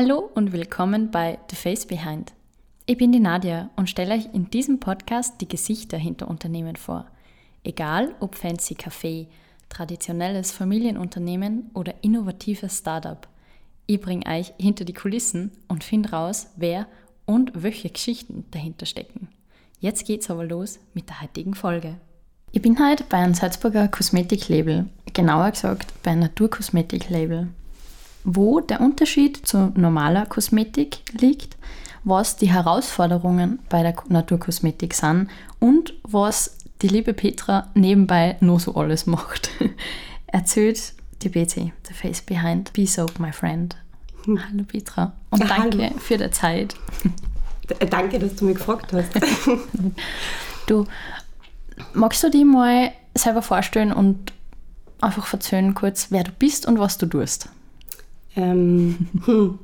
Hallo und willkommen bei The Face Behind. Ich bin die Nadia und stelle euch in diesem Podcast die Gesichter hinter Unternehmen vor. Egal ob fancy Café, traditionelles Familienunternehmen oder innovatives Startup. Ich bringe euch hinter die Kulissen und finde raus, wer und welche Geschichten dahinter stecken. Jetzt geht's aber los mit der heutigen Folge. Ich bin heute bei einem Salzburger Kosmetiklabel, genauer gesagt bei einem Naturkosmetiklabel. Wo der Unterschied zu normaler Kosmetik liegt, was die Herausforderungen bei der Naturkosmetik sind und was die liebe Petra nebenbei nur so alles macht. Erzählt die BC, The Face Behind, Be Soap, my friend. Hm. Hallo Petra und ja, danke hallo. für die Zeit. Danke, dass du mich gefragt hast. du, magst du dich mal selber vorstellen und einfach erzählen kurz, wer du bist und was du tust? Ähm, hm.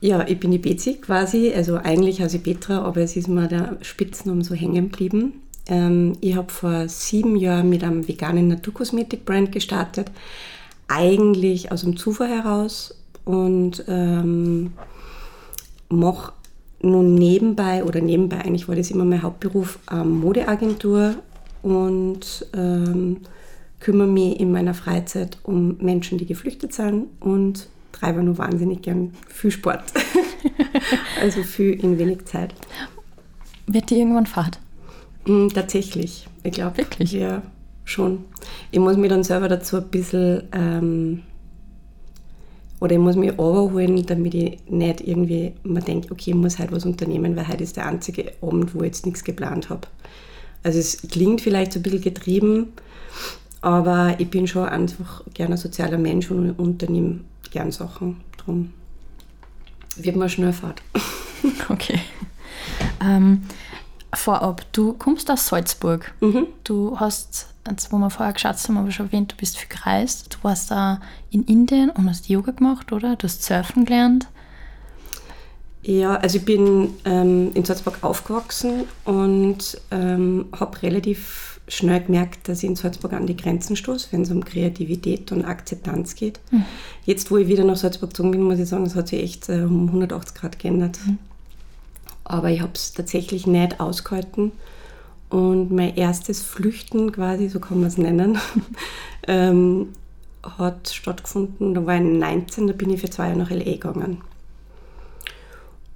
Ja, ich bin die Betsy quasi, also eigentlich heiße ich Petra, aber es ist mir der Spitznamen so hängen geblieben. Ähm, ich habe vor sieben Jahren mit einem veganen Naturkosmetik-Brand gestartet, eigentlich aus dem Zufall heraus und ähm, mache nun nebenbei, oder nebenbei eigentlich war das immer mein Hauptberuf, ähm, Modeagentur und ähm, kümmere mich in meiner Freizeit um Menschen, die geflüchtet sind und treibe nur wahnsinnig gern viel Sport. also viel in wenig Zeit. Wird die irgendwann Fahrt? Mm, tatsächlich. Ich glaube, wirklich. Ja, schon. Ich muss mich dann selber dazu ein bisschen, ähm, oder ich muss mich overholen, damit ich nicht irgendwie mir denke, okay, ich muss halt was unternehmen, weil heute ist der einzige Abend, wo ich jetzt nichts geplant habe. Also es klingt vielleicht so ein bisschen getrieben, aber ich bin schon einfach gerne ein sozialer Mensch und unternehme gern Sachen. Darum wird man schnell fahrt. Okay. Ähm, vorab, du kommst aus Salzburg. Mhm. Du hast, wo wir vorher geschaut haben, habe ich schon erwähnt, du bist viel gereist. Du warst da in Indien und hast Yoga gemacht, oder? Du hast Surfen gelernt. Ja, also ich bin ähm, in Salzburg aufgewachsen und ähm, habe relativ schnell gemerkt, dass ich in Salzburg an die Grenzen stoße, wenn es um Kreativität und Akzeptanz geht. Mhm. Jetzt, wo ich wieder nach Salzburg gezogen bin, muss ich sagen, es hat sich echt äh, um 180 Grad geändert. Mhm. Aber ich habe es tatsächlich nicht ausgehalten. Und mein erstes Flüchten quasi, so kann man es nennen, ähm, hat stattgefunden. Da war ich 19, da bin ich für zwei Jahre nach L.A. gegangen.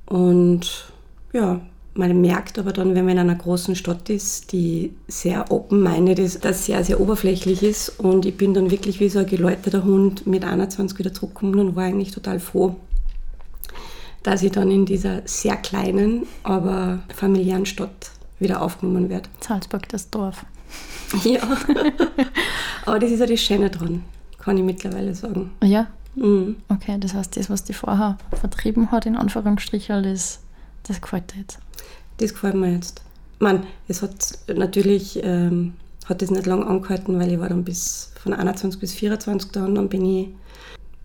Und ja, man merkt aber dann, wenn man in einer großen Stadt ist, die sehr open-minded ist, dass sehr, sehr oberflächlich ist. Und ich bin dann wirklich wie so ein geläuterter Hund mit 21 wieder zurückgekommen und war eigentlich total froh, dass ich dann in dieser sehr kleinen, aber familiären Stadt wieder aufgenommen werde. Salzburg, das Dorf. Ja, aber das ist ja das Schöne dran, kann ich mittlerweile sagen. Ja? Mhm. Okay, das heißt, das, was die vorher vertrieben hat, in Anführungsstrichen, das, das gefällt dir jetzt. Das gefällt mir jetzt. Man, es hat natürlich ähm, hat das nicht lange angehalten, weil ich war dann bis von 21 bis 24 da und dann bin ich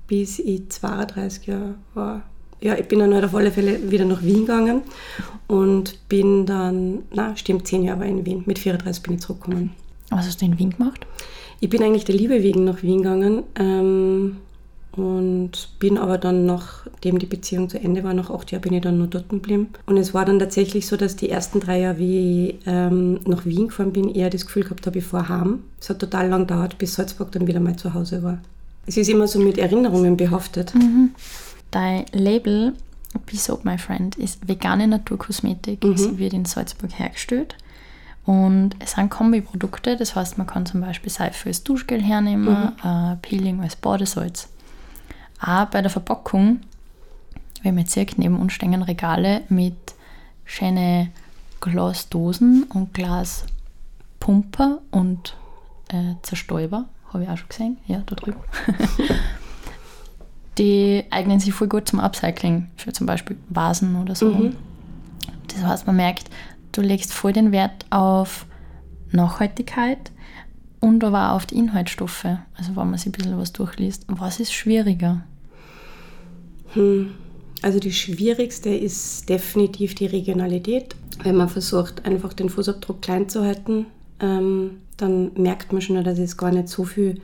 bis ich 32 Jahre war. Ja, ich bin dann halt auf alle Fälle wieder nach Wien gegangen und bin dann, na stimmt, 10 Jahre war ich in Wien. Mit 34 bin ich zurückgekommen. Was hast du in Wien gemacht? Ich bin eigentlich der Liebe wegen nach Wien gegangen. Ähm, und bin aber dann, nachdem die Beziehung zu Ende war, nach acht Jahren bin ich dann nur dort geblieben. Und es war dann tatsächlich so, dass die ersten drei Jahre, wie ich ähm, nach Wien gefahren bin, eher das Gefühl gehabt habe, ich fahre heim. Es hat total lang gedauert, bis Salzburg dann wieder mal zu Hause war. Es ist immer so mit Erinnerungen behaftet. Mhm. Dein Label Be Soap My Friend ist vegane Naturkosmetik. Mhm. Sie wird in Salzburg hergestellt. Und es sind Kombiprodukte, das heißt, man kann zum Beispiel Seife als Duschgel hernehmen, mhm. äh, Peeling als Badesalz. Auch bei der Verpackung, wenn man jetzt sieht, neben uns stehen Regale mit schönen Glasdosen und Glaspumper und äh, Zerstäuber, habe ich auch schon gesehen, ja, da drüben. die eignen sich voll gut zum Upcycling, für zum Beispiel Vasen oder so. Mhm. Das heißt, man merkt, du legst voll den Wert auf Nachhaltigkeit und aber auch auf die Inhaltsstoffe. Also wenn man sich ein bisschen was durchliest. Was ist schwieriger? Hm. Also die schwierigste ist definitiv die Regionalität. Wenn man versucht, einfach den Fußabdruck klein zu halten, ähm, dann merkt man schon, dass es gar nicht so viele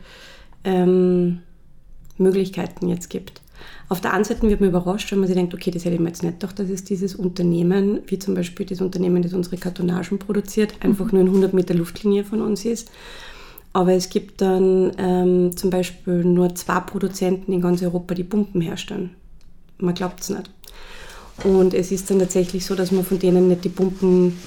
ähm, Möglichkeiten jetzt gibt. Auf der einen Seite wird man überrascht, wenn man sich denkt, okay, das hätte ich mir jetzt nicht gedacht, dass es dieses Unternehmen, wie zum Beispiel das Unternehmen, das unsere Kartonagen produziert, einfach nur in 100 Meter Luftlinie von uns ist. Aber es gibt dann ähm, zum Beispiel nur zwei Produzenten in ganz Europa, die Pumpen herstellen. Man glaubt es nicht. Und es ist dann tatsächlich so, dass man von denen nicht die Pumpen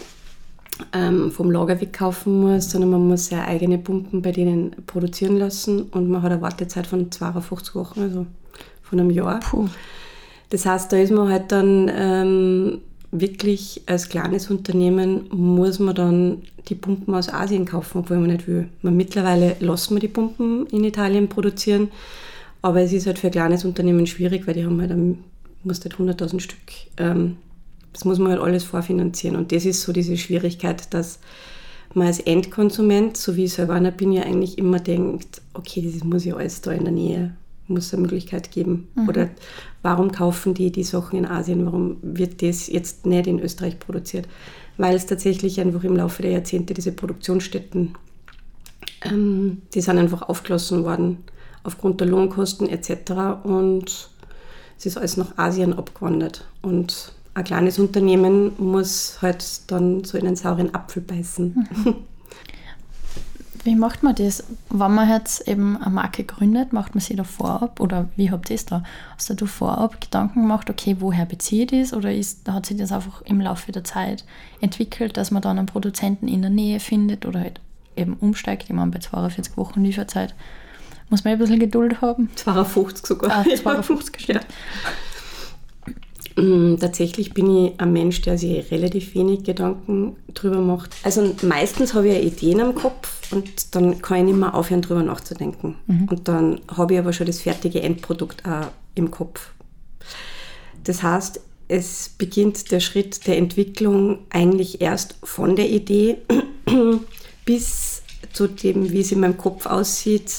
ähm, vom Lager wegkaufen muss, sondern man muss seine eigene Pumpen bei denen produzieren lassen und man hat eine Wartezeit von 52 Wochen, also von einem Jahr. Puh. Das heißt, da ist man halt dann ähm, wirklich als kleines Unternehmen muss man dann die Pumpen aus Asien kaufen, obwohl man nicht will. Man, mittlerweile lassen wir die Pumpen in Italien produzieren, aber es ist halt für ein kleines Unternehmen schwierig, weil die haben halt, muss halt 100.000 Stück. Ähm, das muss man halt alles vorfinanzieren und das ist so diese Schwierigkeit, dass man als Endkonsument, so wie ich selber bin, ja eigentlich immer denkt, okay, das muss ja alles da in der Nähe muss es eine Möglichkeit geben. Mhm. Oder warum kaufen die die Sachen in Asien? Warum wird das jetzt nicht in Österreich produziert? Weil es tatsächlich einfach im Laufe der Jahrzehnte diese Produktionsstätten, ähm, die sind einfach aufgelassen worden aufgrund der Lohnkosten etc. Und es ist alles nach Asien abgewandert. Und ein kleines Unternehmen muss halt dann so in einen sauren Apfel beißen. Mhm. Wie macht man das? Wenn man jetzt eben eine Marke gründet, macht man sich da vorab oder wie habt ihr das da? Hast du vorab Gedanken gemacht, okay, woher bezieht es oder ist, hat sich das einfach im Laufe der Zeit entwickelt, dass man dann einen Produzenten in der Nähe findet oder halt eben umsteigt? Ich meine, bei 42 Wochen Lieferzeit muss man ein bisschen Geduld haben. 52 sogar. Ah, 52 ja. Mm, tatsächlich bin ich ein Mensch, der sich relativ wenig Gedanken drüber macht. Also meistens habe ich ja Ideen am Kopf und dann kann ich nicht mehr aufhören, drüber nachzudenken. Mhm. Und dann habe ich aber schon das fertige Endprodukt auch im Kopf. Das heißt, es beginnt der Schritt der Entwicklung eigentlich erst von der Idee bis zu dem, wie es in meinem Kopf aussieht.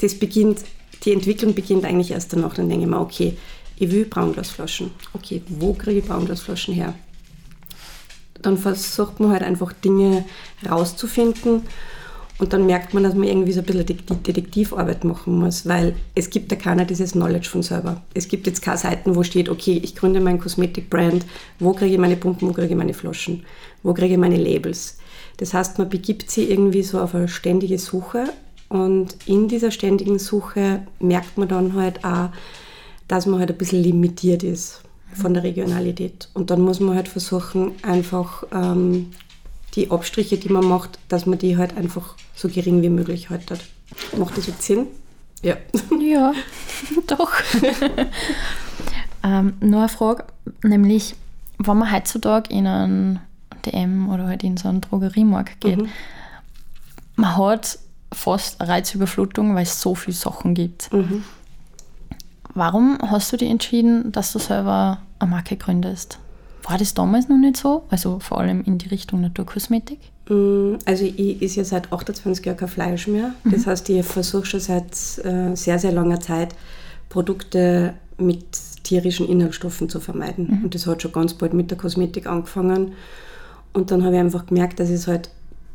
Das beginnt, die Entwicklung beginnt eigentlich erst danach. Dann denke ich mir, okay, ich will Braunglasflaschen. Okay, wo kriege ich Braunglasflaschen her? Dann versucht man halt einfach Dinge rauszufinden und dann merkt man, dass man irgendwie so ein bisschen Detektivarbeit machen muss, weil es gibt ja keiner dieses Knowledge von selber. Es gibt jetzt keine Seiten, wo steht, okay, ich gründe mein Kosmetikbrand, wo kriege ich meine Pumpen, wo kriege ich meine Flaschen, wo kriege ich meine Labels. Das heißt, man begibt sich irgendwie so auf eine ständige Suche und in dieser ständigen Suche merkt man dann halt auch, dass man halt ein bisschen limitiert ist von der Regionalität. Und dann muss man halt versuchen, einfach ähm, die Abstriche, die man macht, dass man die halt einfach so gering wie möglich haltet. Macht das jetzt Sinn? Ja. Ja, doch. ähm, noch eine Frage, nämlich, wenn man heutzutage in einen DM oder halt in so einen Drogeriemarkt geht, mhm. man hat fast Reizüberflutung, weil es so viele Sachen gibt. Mhm. Warum hast du dich entschieden, dass du selber eine Marke gründest? War das damals noch nicht so? Also vor allem in die Richtung Naturkosmetik? Mm, also ich esse ja seit 28 Jahren kein Fleisch mehr. Das mhm. heißt, ich versuche schon seit äh, sehr, sehr langer Zeit Produkte mit tierischen Inhaltsstoffen zu vermeiden. Mhm. Und das hat schon ganz bald mit der Kosmetik angefangen. Und dann habe ich einfach gemerkt, dass es halt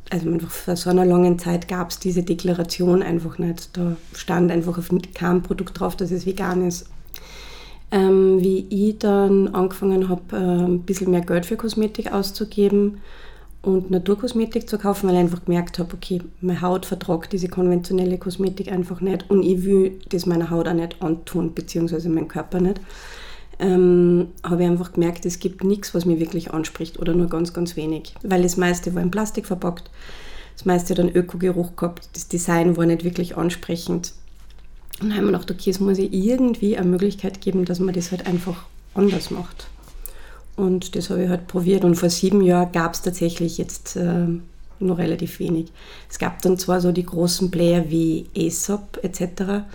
also einfach vor so einer langen Zeit gab es diese Deklaration einfach nicht. Da stand einfach auf keinem Produkt drauf, dass es vegan ist. Ähm, wie ich dann angefangen habe, äh, ein bisschen mehr Geld für Kosmetik auszugeben und Naturkosmetik zu kaufen, weil ich einfach gemerkt habe, okay, meine Haut vertragt diese konventionelle Kosmetik einfach nicht und ich will das meiner Haut auch nicht antun, beziehungsweise meinem Körper nicht, ähm, habe ich einfach gemerkt, es gibt nichts, was mich wirklich anspricht oder nur ganz, ganz wenig. Weil das meiste war in Plastik verpackt, das meiste hat einen Ökogeruch gehabt, das Design war nicht wirklich ansprechend. Und dann haben wir gedacht, okay, es muss ja irgendwie eine Möglichkeit geben, dass man das halt einfach anders macht. Und das habe ich halt probiert. Und vor sieben Jahren gab es tatsächlich jetzt äh, nur relativ wenig. Es gab dann zwar so die großen Player wie Aesop etc.,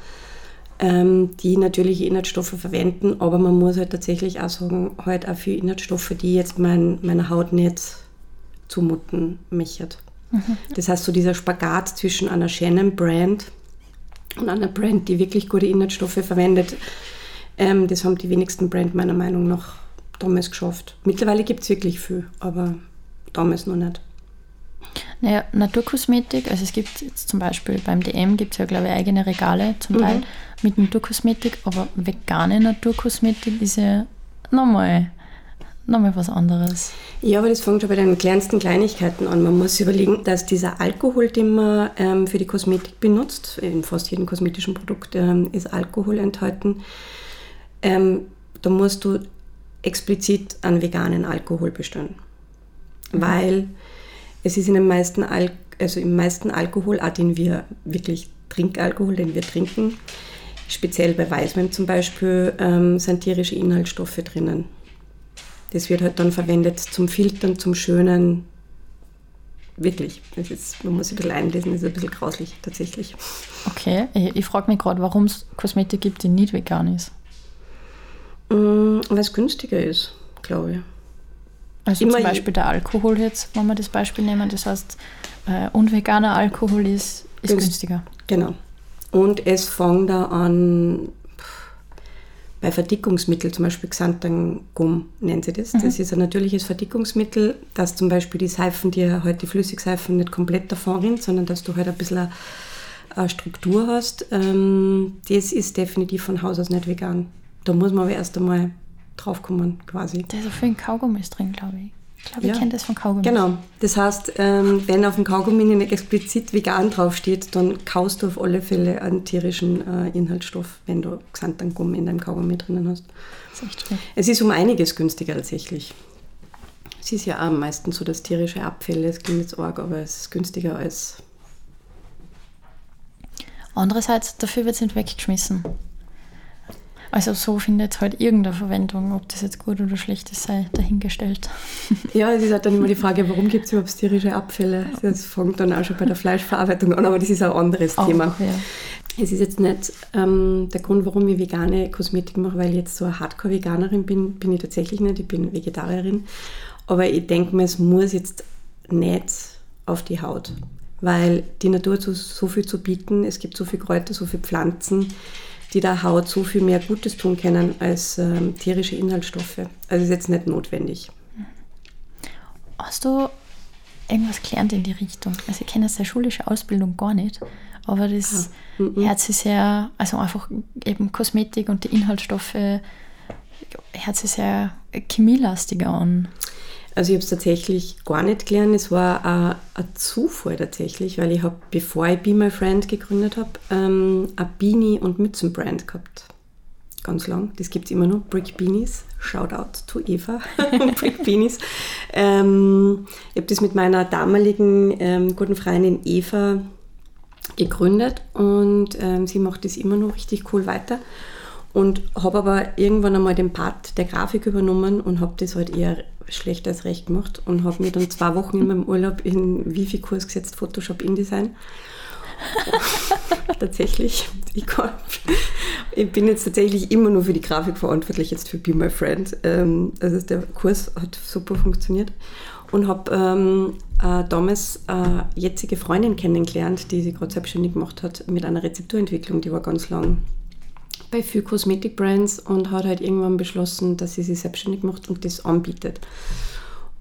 ähm, die natürliche Inhaltsstoffe verwenden, aber man muss halt tatsächlich auch sagen, halt auch für Inhaltsstoffe, die jetzt mein, meiner Haut nicht zumuten möchte. Mhm. Das heißt, so dieser Spagat zwischen einer schönen Brand und einer Brand, die wirklich gute Inhaltsstoffe verwendet, ähm, das haben die wenigsten Brand meiner Meinung nach damals geschafft. Mittlerweile gibt es wirklich viel, aber damals noch nicht. Naja, Naturkosmetik, also es gibt jetzt zum Beispiel beim DM gibt es ja, glaube ich, eigene Regale zum Teil Mhm. mit Naturkosmetik, aber vegane Naturkosmetik ist ja nochmal nochmal was anderes. Ja, aber das fängt schon bei den kleinsten Kleinigkeiten an. Man muss überlegen, dass dieser Alkohol, den man ähm, für die Kosmetik benutzt, in fast jedem kosmetischen Produkt ähm, ist Alkohol enthalten, ähm, da musst du explizit einen veganen Alkohol bestellen. Weil es ist in den meisten, Al also im meisten Alkohol, auch den wir wirklich Trinkalkohol, den wir trinken, speziell bei Weißwein zum Beispiel, ähm, sind tierische Inhaltsstoffe drinnen. Das wird halt dann verwendet zum Filtern, zum Schönen. Wirklich. Das ist, man muss sich ein bisschen einlesen, das ist ein bisschen grauslich tatsächlich. Okay, ich, ich frage mich gerade, warum es Kosmetik gibt, die nicht vegan ist. Mm, Weil es günstiger ist, glaube ich. Also Immer zum Beispiel der Alkohol jetzt, wenn wir das Beispiel nehmen, das heißt, äh, unveganer Alkohol ist, ist Günst- günstiger. Genau. Und es fängt da an, bei Verdickungsmitteln, zum Beispiel Xanthangum nennen sie das. Das ist ein natürliches Verdickungsmittel, dass zum Beispiel die Seifen, die halt die Flüssigseifen nicht komplett davon rinnt, sondern dass du halt ein bisschen eine, eine Struktur hast. Ähm, das ist definitiv von Haus aus nicht vegan. Da muss man aber erst einmal draufkommen, quasi. Da ist auch viel in Kaugummis drin, glaube ich. Ich glaube, ich Ja. kenne das von Kaugummis. Genau. Das heißt, ähm, wenn auf dem Kaugummi nicht explizit vegan draufsteht, dann kaust du auf alle Fälle einen tierischen äh, Inhaltsstoff, wenn du Xanthangum in deinem Kaugummi drinnen hast. Das ist echt schön. Es ist um einiges günstiger tatsächlich. Es ist ja auch meistens so, dass tierische Abfälle, es klingt jetzt arg, aber es ist günstiger als. Andererseits, dafür wird es nicht weggeschmissen. Also so findet halt irgendeine Verwendung, ob das jetzt gut oder schlecht ist, sei dahingestellt. Ja, es ist halt dann immer die Frage, warum gibt es überhaupt tierische Abfälle? Das fängt dann auch schon bei der Fleischverarbeitung an, aber das ist ein anderes Auch, Thema. ja. Es ist jetzt nicht ähm, der Grund, warum ich vegane Kosmetik mache, weil ich jetzt so eine Hardcore-Veganerin bin. Bin ich tatsächlich nicht, ich bin Vegetarierin. Aber ich denke mir, es muss jetzt nicht auf die Haut, weil die Natur hat so, so viel zu bieten. Es gibt so viele Kräuter, so viele Pflanzen, die der Haut so viel mehr Gutes tun können als ähm, tierische Inhaltsstoffe. Also ist jetzt nicht notwendig. Hast du irgendwas gelernt in die Richtung? Also ich kenne jetzt der schulische Ausbildung gar nicht, aber das Ah, mhm. hört sich sehr, also einfach eben Kosmetik und die Inhaltsstoffe hört sich sehr chemielastiger an. Also ich habe es tatsächlich gar nicht gelernt. Es war ein, Zufall tatsächlich, weil ich habe, bevor ich Be My Friend gegründet habe, ähm, ein Beanie- und Mützenbrand gehabt. Ganz lang. Das gibt es immer noch. Brick Beanies. Shoutout to Eva. Brick Beanies. Ähm, ich habe das mit meiner damaligen ähm, guten Freundin Eva gegründet und ähm, sie macht das immer noch richtig cool weiter. Und habe aber irgendwann einmal den Part der Grafik übernommen und habe das halt eher schlecht als recht gemacht und habe mir dann zwei Wochen in meinem Urlaub in Wifi-Kurs gesetzt, Photoshop InDesign. tatsächlich. Ich, kann, ich bin jetzt tatsächlich immer nur für die Grafik verantwortlich, jetzt für Be My Friend. Ähm, also der Kurs hat super funktioniert und habe ähm, äh, damals eine jetzige Freundin kennengelernt, die sich gerade selbstständig gemacht hat mit einer Rezepturentwicklung, die war ganz lang bei viel Kosmetik-Brands und hat halt irgendwann beschlossen, dass sie sich selbstständig macht und das anbietet.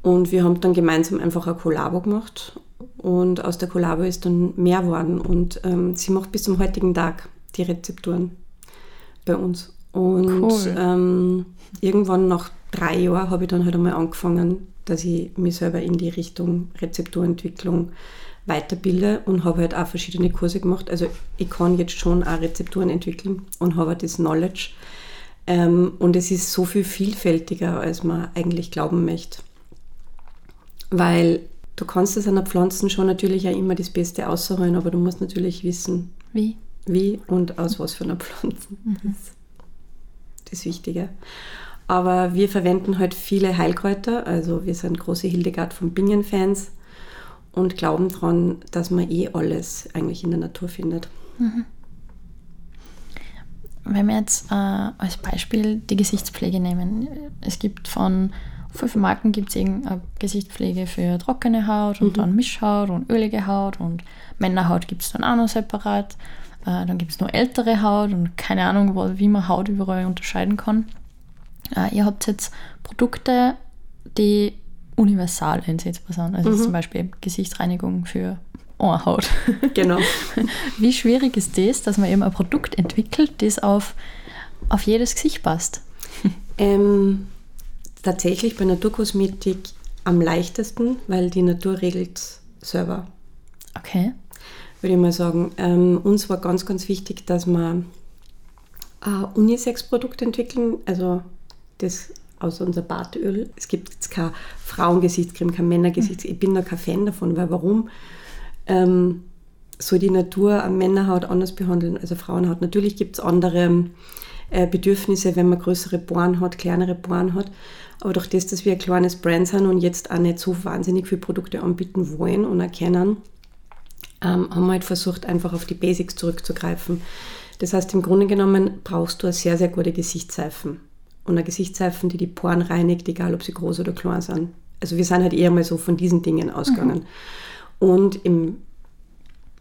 Und wir haben dann gemeinsam einfach ein Kollabo gemacht und aus der Kollabo ist dann mehr geworden und ähm, sie macht bis zum heutigen Tag die Rezepturen bei uns. Und Cool. ähm, irgendwann nach drei Jahren habe ich dann halt einmal angefangen, dass ich mich selber in die Richtung Rezepturentwicklung weiterbilde und habe halt auch verschiedene Kurse gemacht. Also ich kann jetzt schon auch Rezepturen entwickeln und habe das Knowledge. Ähm, und es ist so viel vielfältiger, als man eigentlich glauben möchte. Weil du kannst es einer Pflanzen schon natürlich auch immer das Beste ausholen, aber du musst natürlich wissen, Wie? wie und aus was für einer Pflanze. Das ist das Wichtige. Aber wir verwenden halt viele Heilkräuter, also wir sind große Hildegard von Bingen-Fans und glauben daran, dass man eh alles eigentlich in der Natur findet. Wenn wir jetzt äh, als Beispiel die Gesichtspflege nehmen. Es gibt von fünf Marken gibt es irgendeine Gesichtspflege für trockene Haut und dann Mischhaut und ölige Haut und Männerhaut gibt es dann auch noch separat. Äh, dann gibt es nur ältere Haut und keine Ahnung, wo, wie man Haut überall unterscheiden kann. Äh, ihr habt jetzt Produkte, die universal einsetzbar sind. Also mhm. zum Beispiel Gesichtsreinigung für Ohrhaut. Genau. Wie schwierig ist das, dass man eben ein Produkt entwickelt, das auf, auf jedes Gesicht passt? Ähm, tatsächlich bei Naturkosmetik am leichtesten, weil die Natur regelt selber. Okay. Würde ich mal sagen. Ähm, uns war ganz, ganz wichtig, dass wir ein Unisex-Produkt entwickeln, also das aus unser Bartöl. Es gibt jetzt keine Frauengesichtscreme, keine Männergesichtscreme. Ich bin da kein Fan davon, weil warum ähm, soll die Natur eine Männerhaut anders behandeln als Frauenhaut? Natürlich gibt es andere äh, Bedürfnisse, wenn man größere Poren hat, kleinere Poren hat. Aber durch das, dass wir ein kleines Brand sind und jetzt auch nicht so wahnsinnig viele Produkte anbieten wollen und erkennen, ähm, haben wir halt versucht, einfach auf die Basics zurückzugreifen. Das heißt, im Grunde genommen brauchst du eine sehr, sehr gute Gesichtsseifen. Und eine Gesichtsseifen, die die Poren reinigt, egal ob sie groß oder klein sind. Also wir sind halt eher mal so von diesen Dingen ausgegangen. Mhm. Und im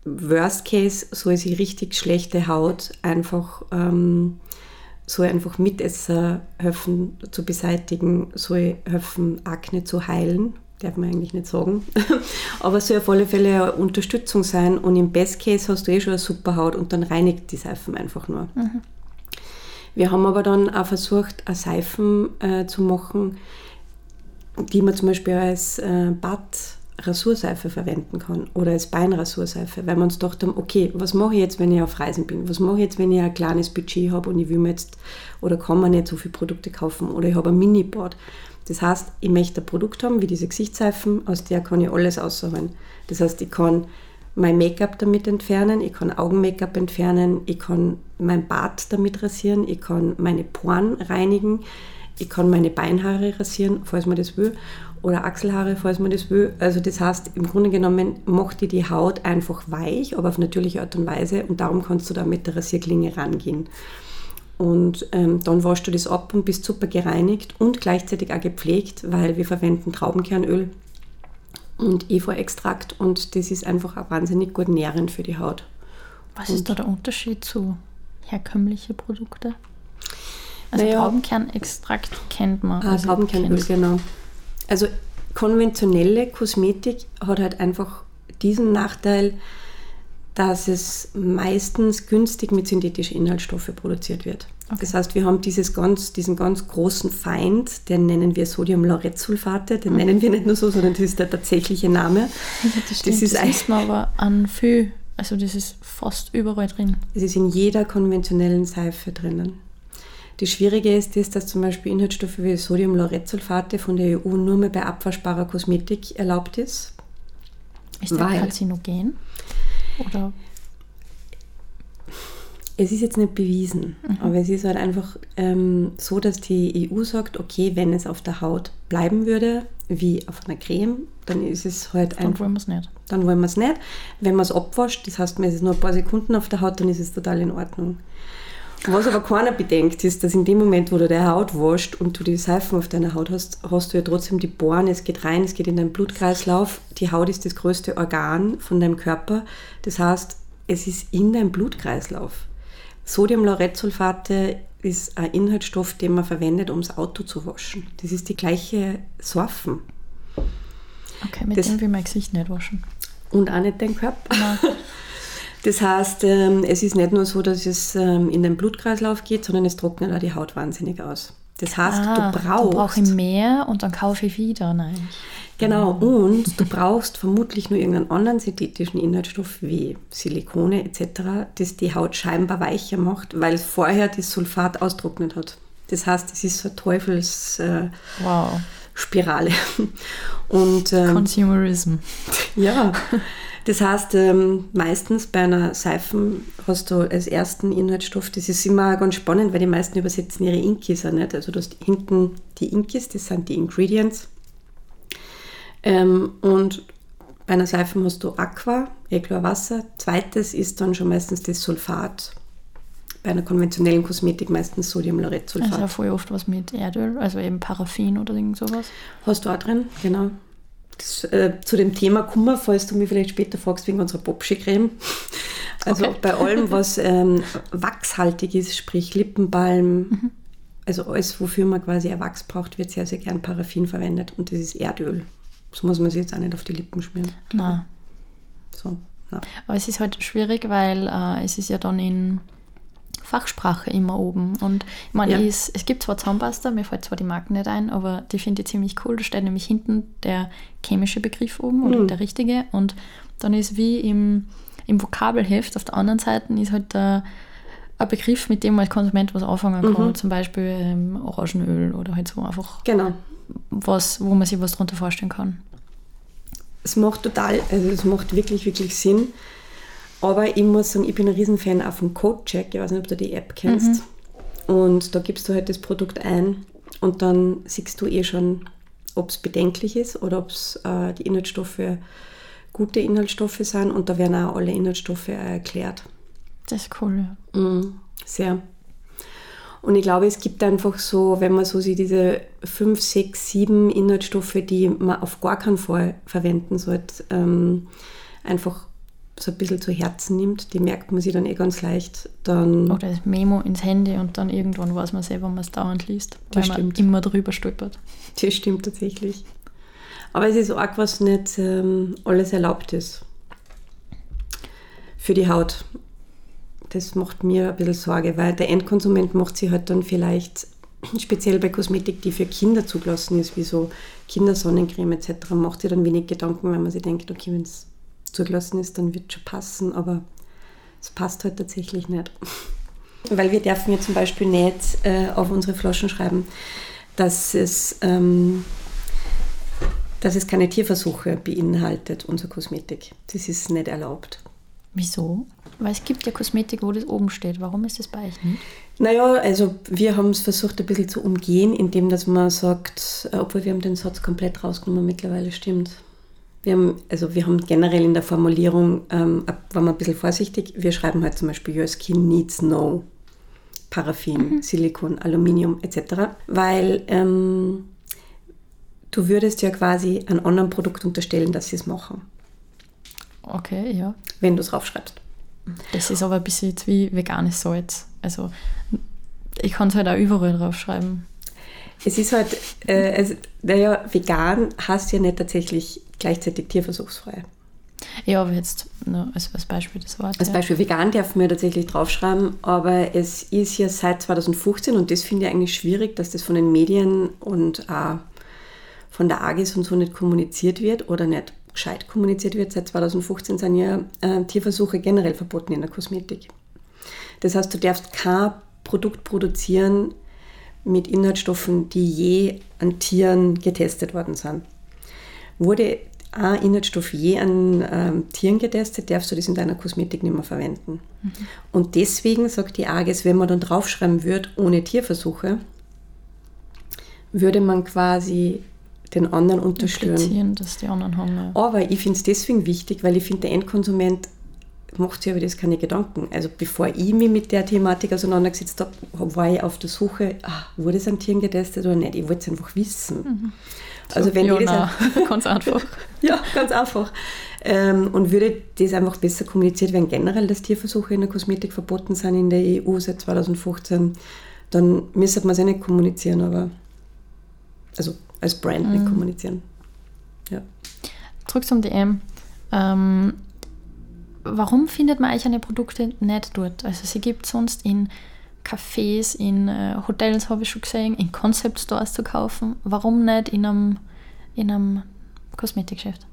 Worst Case soll sie richtig schlechte Haut einfach ähm, soll einfach Mitesser helfen zu beseitigen, soll helfen, Akne zu heilen. Darf man eigentlich nicht sagen. Aber soll auf alle Fälle eine Unterstützung sein. Und im Best Case hast du eh schon eine super Haut und dann reinigt die Seifen einfach nur. Mhm. Wir haben aber dann auch versucht, eine Seifen äh, zu machen, die man zum Beispiel als äh, Bad Rasurseife verwenden kann oder als Beinrasurseife, weil wir uns gedacht haben, okay, was mache ich jetzt, wenn ich auf Reisen bin? Was mache ich jetzt, wenn ich ein kleines Budget habe und ich will mir jetzt oder kann mir nicht so viele Produkte kaufen oder ich habe ein Mini-Board. Das heißt, ich möchte ein Produkt haben, wie diese Gesichtsseifen, aus der kann ich alles aussuchen. Das heißt, ich kann mein Make-up damit entfernen, ich kann Augen-Make-up entfernen, ich kann mein Bart damit rasieren, ich kann meine Poren reinigen, ich kann meine Beinhaare rasieren, falls man das will oder Achselhaare, falls man das will. Also das heißt, im Grunde genommen macht die Haut einfach weich, aber auf natürliche Art und Weise und darum kannst du da mit der Rasierklinge rangehen. Und ähm, dann waschst du das ab und bist super gereinigt und gleichzeitig auch gepflegt, weil wir verwenden Traubenkernöl und Efeu-Extrakt und das ist einfach auch wahnsinnig gut nährend für die Haut. Was und ist da der Unterschied zu herkömmlichen Produkten? Also naja, Traubenkernextrakt kennt man. Ah, also Traubenkernöl, genau. Also konventionelle Kosmetik hat halt einfach diesen Nachteil, dass es meistens günstig mit synthetischen Inhaltsstoffen produziert wird. Okay. Das heißt, wir haben dieses ganz, diesen ganz großen Feind, den nennen wir Sodiumlauretsulfate, den mhm. nennen wir nicht nur so, sondern das ist der tatsächliche Name. Ja, das, stimmt, das ist, das ist aber an viel, also das ist fast überall drin. Es ist in jeder konventionellen Seife drinnen. Das Schwierige ist, das, dass zum Beispiel Inhaltsstoffe wie Sodiumlauretsulfate von der EU nur mehr bei abwaschbarer Kosmetik erlaubt ist. Ist der karzinogen? Oder? Es ist jetzt nicht bewiesen, mhm. aber es ist halt einfach ähm, so, dass die EU sagt, okay, wenn es auf der Haut bleiben würde, wie auf einer Creme, dann ist es halt einfach. Dann wollen wir es nicht. Dann wollen wir es nicht. Wenn man es abwascht, das heißt, man ist nur ein paar Sekunden auf der Haut, dann ist es total in Ordnung. Was aber keiner bedenkt, ist, dass in dem Moment, wo du deine Haut wascht und du die Seifen auf deiner Haut hast, hast du ja trotzdem die Bohren, es geht rein, es geht in deinen Blutkreislauf. Die Haut ist das größte Organ von deinem Körper. Das heißt, es ist in deinem Blutkreislauf. Sodiumlauretsulfate ist ein Inhaltsstoff, den man verwendet, um das Auto zu waschen. Das ist die gleiche Sorfen. Okay, mit das, dem will mein Gesicht nicht waschen. Und auch nicht dein Körper. Das heißt, ähm, es ist nicht nur so, dass es ähm, in den Blutkreislauf geht, sondern es trocknet auch die Haut wahnsinnig aus. Das heißt, ah, du brauchst. Brauche ich mehr und dann kaufe ich wieder. Nein. Genau, und du brauchst vermutlich nur irgendeinen anderen synthetischen Inhaltsstoff wie Silikone etc., das die Haut scheinbar weicher macht, weil es vorher das Sulfat austrocknet hat. Das heißt, es ist so eine Teufelsspirale. Äh, wow. Und, ähm, Consumerism. Ja, Das heißt, ähm, meistens bei einer Seifen hast du als ersten Inhaltsstoff, das ist immer ganz spannend, weil die meisten übersetzen ihre Inkis auch nicht. Also du hast hinten die Inkis, das sind die Ingredients. Ähm, und bei einer Seife hast du Aqua, Wasser. Zweites ist dann schon meistens das Sulfat. Bei einer konventionellen Kosmetik meistens Sodiumlauretsulfat. Also voll oft was mit Erdöl, also eben Paraffin oder irgend sowas. Hast du auch drin, genau äh, zu dem Thema Kummer, falls du mich vielleicht später fragst wegen unserer Popsche-Creme. Also okay. bei allem, was ähm, wachshaltig ist, sprich Lippenbalm, mhm. also alles, wofür man quasi Erwachs braucht, wird sehr, sehr gern Paraffin verwendet und das ist Erdöl. Das muss man sich jetzt auch nicht auf die Lippen schmieren. Nein. So, na. Aber es ist halt schwierig, weil äh, es ist ja dann in Fachsprache immer oben. Und meine, Ja. es, es gibt zwar Zahnpasta, mir fällt zwar die Marken nicht ein, aber die finde ich ziemlich cool. Da steht nämlich hinten der chemische Begriff oben oder Mhm. der richtige. Und dann ist wie im, im Vokabelheft auf der anderen Seite ist halt der, ein Begriff, mit dem man als Konsument was anfangen kann. Mhm. Zum Beispiel ähm, Orangenöl oder halt so einfach Genau. was, wo man sich was darunter vorstellen kann. Es macht total, also es macht wirklich, wirklich Sinn. Aber ich muss sagen, ich bin ein Riesenfan auch vom Codecheck. Ich weiß nicht, ob du die App kennst. Und da gibst du halt das Produkt ein und dann siehst du eh schon, ob es bedenklich ist oder ob es äh, die Inhaltsstoffe gute Inhaltsstoffe sind. Und da werden auch alle Inhaltsstoffe auch erklärt. Das ist cool, ja. Mhm, sehr. Und ich glaube, es gibt einfach so, wenn man so sich diese fünf, sechs, sieben Inhaltsstoffe, die man auf gar keinen Fall verwenden sollte, ähm, einfach so ein bisschen zu Herzen nimmt, die merkt man sich dann eh ganz leicht, dann Oder das Memo ins Handy und dann irgendwann weiß man selber, wenn man es dauernd liest, weil man stimmt. immer drüber stolpert. das stimmt tatsächlich. Aber es ist arg, was nicht ähm, alles erlaubt ist. Für die Haut. Das macht mir ein bisschen Sorge, weil der Endkonsument macht sich halt dann vielleicht, speziell bei Kosmetik, die für Kinder zugelassen ist, wie so Kindersonnencreme etc., macht sich dann wenig Gedanken, wenn man sich denkt, okay, wenn es zugelassen ist, dann wird es schon passen, aber es passt halt tatsächlich nicht. Weil wir dürfen ja zum Beispiel nicht äh, auf unsere Flaschen schreiben, dass es, ähm, dass es keine Tierversuche beinhaltet, unsere Kosmetik. Das ist nicht erlaubt. Wieso? Weil es gibt ja Kosmetik, wo das oben steht. Warum ist das bei euch nicht? Naja, also wir haben es versucht ein bisschen zu umgehen, indem dass man sagt, äh, obwohl wir haben den Satz komplett rausgenommen, mittlerweile stimmt. Wir haben, also wir haben generell in der Formulierung, ähm, waren wir ein bisschen vorsichtig, wir schreiben halt zum Beispiel Your skin needs no Paraffin, Silikon, Aluminium etc., weil ähm, du würdest ja quasi einem anderen Produkt unterstellen, dass sie es machen, Okay, ja. wenn du es raufschreibst. Das ist aber ein bisschen wie veganes Salz. Also ich kann es halt auch überall draufschreiben. Es ist halt, äh, also, naja, vegan heißt ja nicht tatsächlich gleichzeitig tierversuchsfrei. Ja, aber jetzt nur als, als Beispiel das Wort. Als ja. Beispiel vegan darf man ja tatsächlich draufschreiben, aber es ist ja seit 2015 und das finde ich eigentlich schwierig, dass das von den Medien und auch von der AGIS und so nicht kommuniziert wird oder nicht gescheit kommuniziert wird. Seit 2015 sind ja äh, Tierversuche generell verboten in der Kosmetik. Das heißt, du darfst kein Produkt produzieren mit Inhaltsstoffen, die je an Tieren getestet worden sind. Wurde ein Inhaltsstoff je an ähm, Tieren getestet, darfst du das in deiner Kosmetik nicht mehr verwenden. Und deswegen sagt die AGES, wenn man dann draufschreiben würde, ohne Tierversuche, würde man quasi den anderen unterstützen. Implizieren, dass die anderen haben. Ja. Aber ich finde es deswegen wichtig, weil ich finde, der Endkonsument macht sich über das keine Gedanken. Also bevor ich mich mit der Thematik auseinandergesetzt habe, war ich auf der Suche, ah, wurde es an Tieren getestet oder nicht. Ich wollte es einfach wissen. Also wenn ja, ich das ganz einfach. ja, ganz einfach. Ähm, und würde das einfach besser kommuniziert werden, generell, dass Tierversuche in der Kosmetik verboten sind in der EU seit 2015, dann müsste man es ja nicht kommunizieren, aber also als Brand nicht kommunizieren. Ja. Zurück zum DM. Ähm, warum findet man eigentlich eine Produkte nicht dort? Also sie gibt sonst in Cafés, in äh, Hotels, habe ich schon gesehen, in Concept Stores zu kaufen. Warum nicht in einem, in einem Kosmetikgeschäft?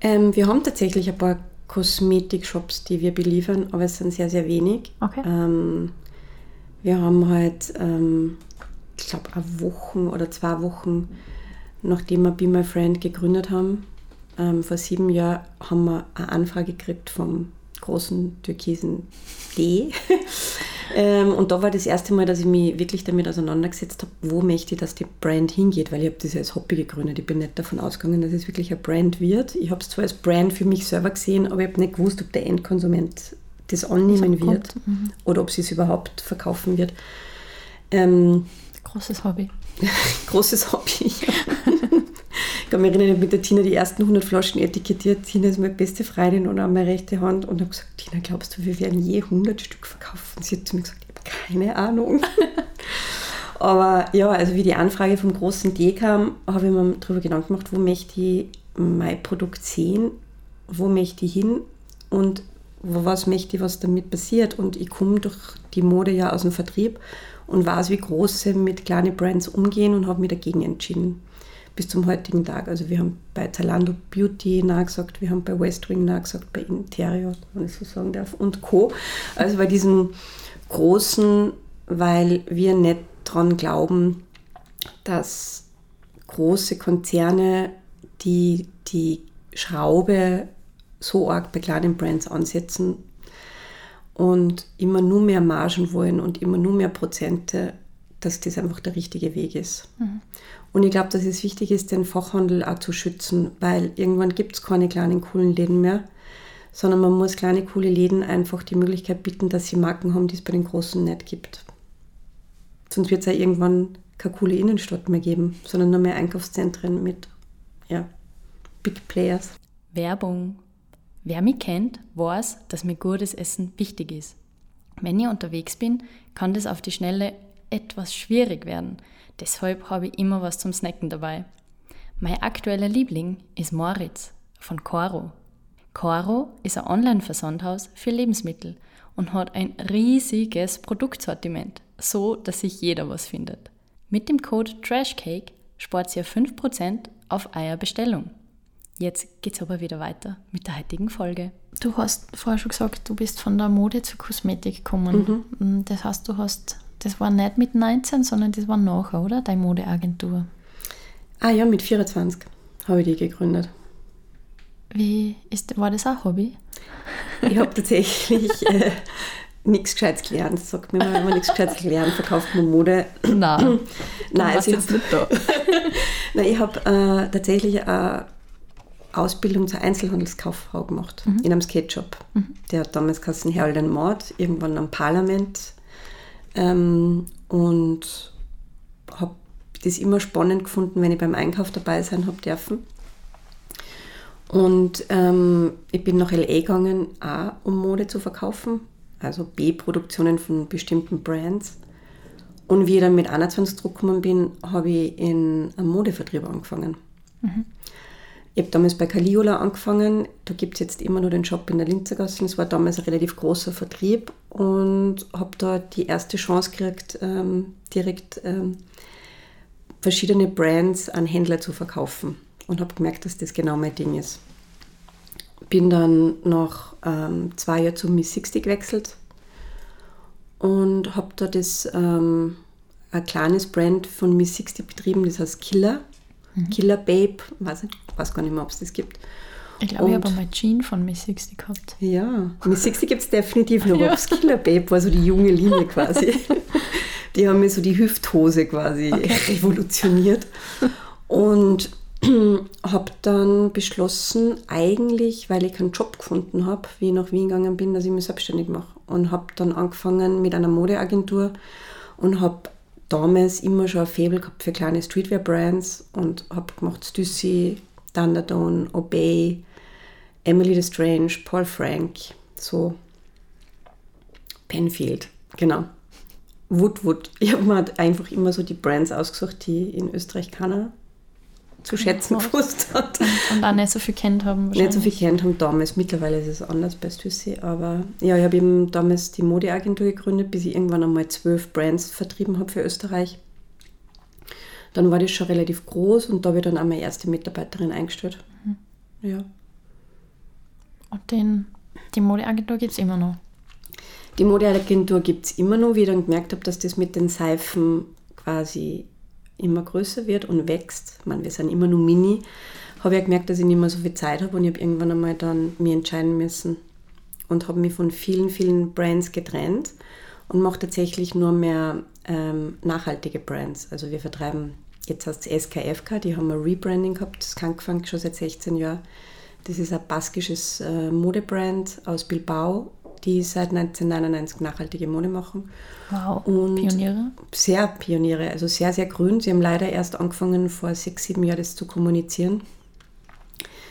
Ähm, wir haben tatsächlich ein paar Kosmetik-Shops, die wir beliefern, aber es sind sehr, sehr wenig. Okay. Ähm, wir haben halt, ähm, ich glaube, eine Woche oder zwei Wochen, nachdem wir Be My Friend gegründet haben, ähm, vor sieben Jahren, haben wir eine Anfrage gekriegt vom großen türkisen D. ähm, und da war das erste Mal, dass ich mich wirklich damit auseinandergesetzt habe, wo möchte ich, dass die Brand hingeht, weil ich habe das ja als Hobby gegründet. Ich bin nicht davon ausgegangen, dass es wirklich eine Brand wird. Ich habe es zwar als Brand für mich selber gesehen, aber ich habe nicht gewusst, ob der Endkonsument das annehmen Das wird mhm. oder ob sie es überhaupt verkaufen wird. Ähm, Großes Hobby. großes Hobby. ich kann mich erinnern, ich habe mit der Tina die ersten 100 Flaschen etikettiert. Tina ist meine beste Freundin und an meine rechte Hand und habe gesagt, Tina, glaubst du, wir werden je 100 Stück verkaufen? Sie hat zu mir gesagt, ich habe keine Ahnung. Aber ja, also wie die Anfrage vom großen D kam, habe ich mir darüber Gedanken gemacht, wo möchte ich mein Produkt sehen, wo möchte ich hin und was möchte ich, was damit passiert. Und ich komme durch die Mode ja aus dem Vertrieb und weiß, wie große mit kleinen Brands umgehen und habe mich dagegen entschieden. Bis zum heutigen Tag. Also wir haben bei Zalando Beauty nachgesagt, wir haben bei Westwing nachgesagt, bei Interior, wenn ich so sagen darf, und Co. Also bei diesen großen, weil wir nicht daran glauben, dass große Konzerne die die Schraube so arg bei kleinen Brands ansetzen und immer nur mehr Margen wollen und immer nur mehr Prozente, dass das einfach der richtige Weg ist. Mhm. Und ich glaube, dass es wichtig ist, den Fachhandel auch zu schützen, weil irgendwann gibt es keine kleinen, coolen Läden mehr, sondern man muss kleine, coole Läden einfach die Möglichkeit bieten, dass sie Marken haben, die es bei den Großen nicht gibt. Sonst wird es ja irgendwann keine coole Innenstadt mehr geben, sondern nur mehr Einkaufszentren mit ja, Big Players. Werbung. Wer mich kennt, weiß, dass mir gutes Essen wichtig ist. Wenn ich unterwegs bin, kann das auf die Schnelle etwas schwierig werden. Deshalb habe ich immer was zum Snacken dabei. Mein aktueller Liebling ist Moritz von Coro. Coro ist ein Online-Versandhaus für Lebensmittel und hat ein riesiges Produktsortiment, so dass sich jeder was findet. Mit dem Code TRASHCAKE spart ihr 5% auf eure Bestellung. Jetzt geht es aber wieder weiter mit der heutigen Folge. Du hast vorher schon gesagt, du bist von der Mode zur Kosmetik gekommen. Mhm. Das heißt, du hast, das war nicht mit 19, sondern das war nachher, oder? Deine Modeagentur. Ah ja, mit 24 habe ich die gegründet. Wie ist, war das auch Hobby? Ich habe tatsächlich äh, nichts Gescheites gelernt. Sagt mir mal, wenn man nichts Gescheites gelernt, verkauft man Mode. Nein, Nein also jetzt nicht da. Nein, ich habe äh, tatsächlich eine Ausbildung zur Einzelhandelskauffrau gemacht mhm. in einem Skate-Shop. Mhm. Der hat damals geheißen Herald Mord, irgendwann am Parlament. Ähm, und habe das immer spannend gefunden, wenn ich beim Einkauf dabei sein habe dürfen. Und ähm, ich bin nach LA gegangen, auch um Mode zu verkaufen, also B-Produktionen von bestimmten Brands. Und wie ich dann mit 21 zurückgekommen bin, habe ich in einem Modevertrieb angefangen. Mhm. Ich habe damals bei Caliola angefangen. Da gibt es jetzt immer nur den Shop in der Linzergasse. Es war damals ein relativ großer Vertrieb und habe da die erste Chance gekriegt, ähm, direkt ähm, verschiedene Brands an Händler zu verkaufen und habe gemerkt, dass das genau mein Ding ist. Bin dann nach ähm, zwei Jahren zu Miss 60 gewechselt und habe da das ähm, ein kleines Brand von Miss 60 betrieben, das heißt Killer. Mhm. Killer Babe, weiß, nicht, weiß gar nicht mehr, ob es das gibt. Ich glaube, ich habe mal Jean von Miss 60 gehabt. Ja, Miss 60 gibt es definitiv noch, ja. Killer Babe war so die junge Linie quasi. die haben mir so die Hüfthose quasi okay. revolutioniert. Und habe dann beschlossen, eigentlich, weil ich keinen Job gefunden habe, wie ich nach Wien gegangen bin, dass ich mich selbstständig mache. Und habe dann angefangen mit einer Modeagentur und habe damals immer schon ein Faible gehabt für kleine Streetwear-Brands und habe gemacht Stussy, Thunderdome, Obey, Emily the Strange, Paul Frank, so Penfield, genau. Woodwood. Ich habe mir halt einfach immer so die Brands ausgesucht, die in Österreich keiner zu schätzen gewusst hat. Und auch nicht so viel kennt haben. Nicht so viel kennt haben damals. Mittlerweile ist es anders bei Stussy. Aber ja, ich habe eben damals die Modeagentur gegründet, bis ich irgendwann einmal zwölf Brands vertrieben habe für Österreich. Dann war das schon relativ groß und da habe ich dann auch meine erste Mitarbeiterin eingestellt. Mhm. Ja. Und den, die Modeagentur gibt es immer noch? Die Modeagentur gibt es immer noch, wie ich dann gemerkt habe, dass das mit den Seifen quasi immer größer wird und wächst, ich meine, wir sind immer nur mini, habe ich gemerkt, dass ich nicht mehr so viel Zeit habe und ich habe irgendwann einmal dann mich entscheiden müssen und habe mich von vielen, vielen Brands getrennt und mache tatsächlich nur mehr ähm, nachhaltige Brands. Also wir vertreiben, jetzt heißt es SKFK, die haben ein Rebranding gehabt, das kann angefangen schon seit 16 Jahren. Das ist ein baskisches äh, Modebrand aus Bilbao die seit 1999 nachhaltige Mode machen. Wow, und Pioniere? Sehr Pioniere, also sehr, sehr grün. Sie haben leider erst angefangen, vor sechs, sieben Jahren das zu kommunizieren.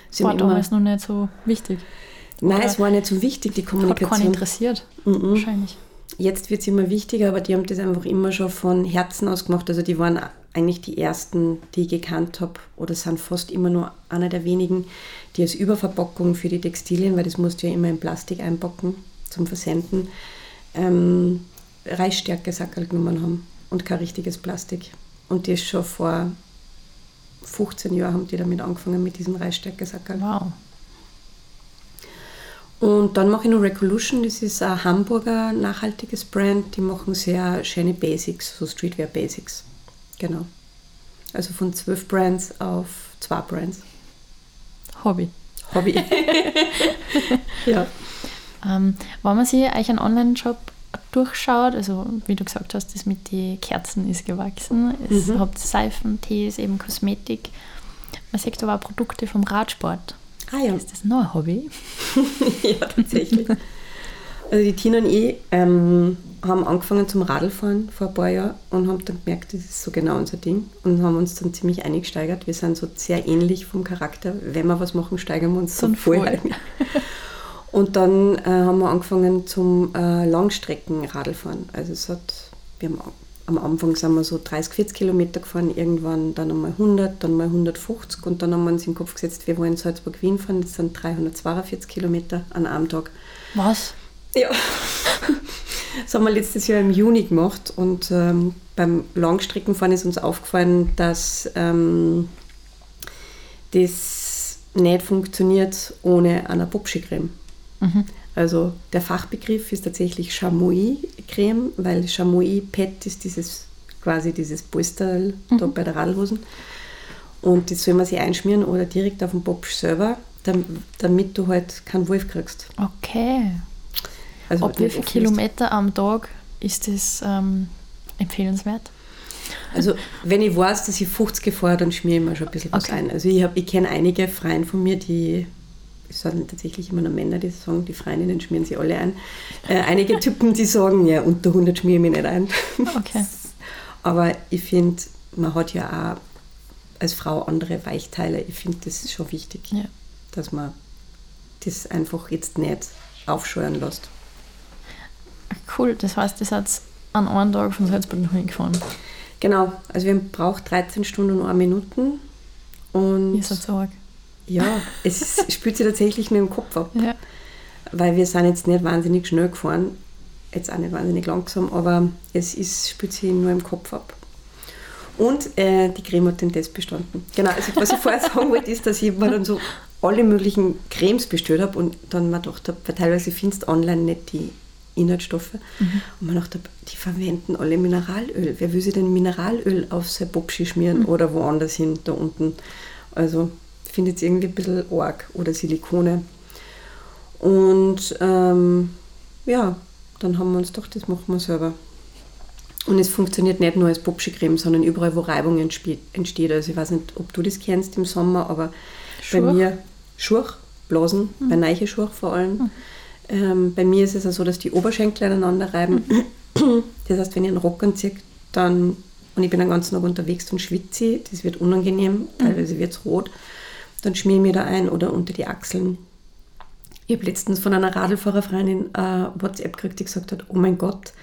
Sie war damals noch nicht so wichtig. Nein, Oder es war nicht so wichtig, die Kommunikation. Hat keinen interessiert, mhm. wahrscheinlich. jetzt wird es immer wichtiger, aber die haben das einfach immer schon von Herzen aus gemacht. Also die waren eigentlich die ersten, die ich gekannt habe, oder sind fast immer nur einer der wenigen, die als Überverpackung für die Textilien, weil das musst du ja immer in Plastik einpacken zum Versenden, ähm, Reisstärke-Sackerl genommen haben und kein richtiges Plastik. Und das schon vor 15 Jahren haben die damit angefangen mit diesem Reisstärke-Sackerl. Wow. Und dann mache ich noch Recolution, das ist ein Hamburger nachhaltiges Brand, die machen sehr schöne Basics, so Streetwear Basics. Genau. Also von zwölf Brands auf zwei Brands. Hobby. Hobby. ja. Ähm, wenn man sich euch einen Online-Shop durchschaut, also wie du gesagt hast, das mit den Kerzen ist gewachsen. Es Mhm. habt Seifen, Tees, eben Kosmetik. Man sieht aber auch Produkte vom Radsport. Ah ja. Ist das noch ein Hobby? ja, tatsächlich. Also die Tina und ich ähm, haben angefangen zum Radlfahren vor ein paar Jahren und haben dann gemerkt, das ist so genau unser Ding und haben uns dann ziemlich eingesteigert. Wir sind so sehr ähnlich vom Charakter. Wenn wir was machen, steigern wir uns so voll. ein. Und dann äh, haben wir angefangen zum äh, Langstreckenradlfahren. Also es hat, wir haben am Anfang sind wir so 30, 40 Kilometer gefahren, irgendwann dann einmal 100, dann mal 150 und dann haben wir uns im Kopf gesetzt, wir wollen Salzburg-Wien fahren, das sind 342 Kilometer an einem Tag. Was? Ja. Das haben wir letztes Jahr im Juni gemacht und ähm, beim Langstreckenfahren ist uns aufgefallen, dass ähm, das nicht funktioniert ohne eine Popschi-Creme. Mhm. Also der Fachbegriff ist tatsächlich Chamois-Creme, weil Chamois-Pet ist dieses quasi dieses Polsterl da bei der Radlhosen. Und das soll man sich einschmieren oder direkt auf den Popsch selber, dam- damit du halt keinen Wolf kriegst. Okay. Also Ab wie viel. Kilometer am Tag ist das ähm, empfehlenswert? Also wenn ich weiß, dass ich 50 fahre, dann schmiere ich mir schon ein bisschen was Okay. ein. Also ich, hab- ich kenne einige Freien von mir, die, es sind tatsächlich immer nur Männer, die sagen, die Freundinnen schmieren sie alle ein. Äh, einige Typen, die sagen, ja, unter 100 schmiere ich mich nicht ein. Okay. Aber ich finde, man hat ja auch als Frau andere Weichteile. Ich finde, das ist schon wichtig, Ja. dass man das einfach jetzt nicht aufscheuern lässt. Cool, das heißt, das hat an einem Tag von Salzburg nach Wien gefahren. Genau, also wir braucht 13 Stunden und 1 Minuten. Und Ihr seid so arg. Ja, es ist- spielt sich tatsächlich nur im Kopf ab. Ja. Weil wir sind jetzt nicht wahnsinnig schnell gefahren, jetzt auch nicht wahnsinnig langsam, aber es ist, spielt sich nur im Kopf ab. Und äh, die Creme hat den Test bestanden. Genau, also was ich vorher sagen wollte, ist, dass ich mir dann so alle möglichen Cremes bestellt habe und dann mir gedacht habe, weil teilweise findest du online nicht die Inhaltsstoffe. Und man gedacht habe, die verwenden alle Mineralöl. Wer will sich denn Mineralöl auf sein Popschi schmieren oder woanders hin, da unten? Also finde jetzt irgendwie ein bisschen arg oder Silikone. Und ähm, ja, dann haben wir uns gedacht, das machen wir selber. Und es funktioniert nicht nur als Popschi-Creme, sondern überall, wo Reibung entsteht. Also ich weiß nicht, ob du das kennst im Sommer, aber bei Schurch? mir Schurch, Blasen, bei Neiche Schurch vor allem. Ähm, bei mir ist es ja so, dass die Oberschenkel aneinander reiben. Das heißt, wenn ich einen Rock anziehe, dann, und ich bin den ganzen Tag unterwegs und schwitze, das wird unangenehm, teilweise wird es rot, dann schmier ich mir da ein oder unter die Achseln. Ich habe letztens von einer Radlfahrerfreundin äh, WhatsApp gekriegt, die gesagt hat, oh mein Gott,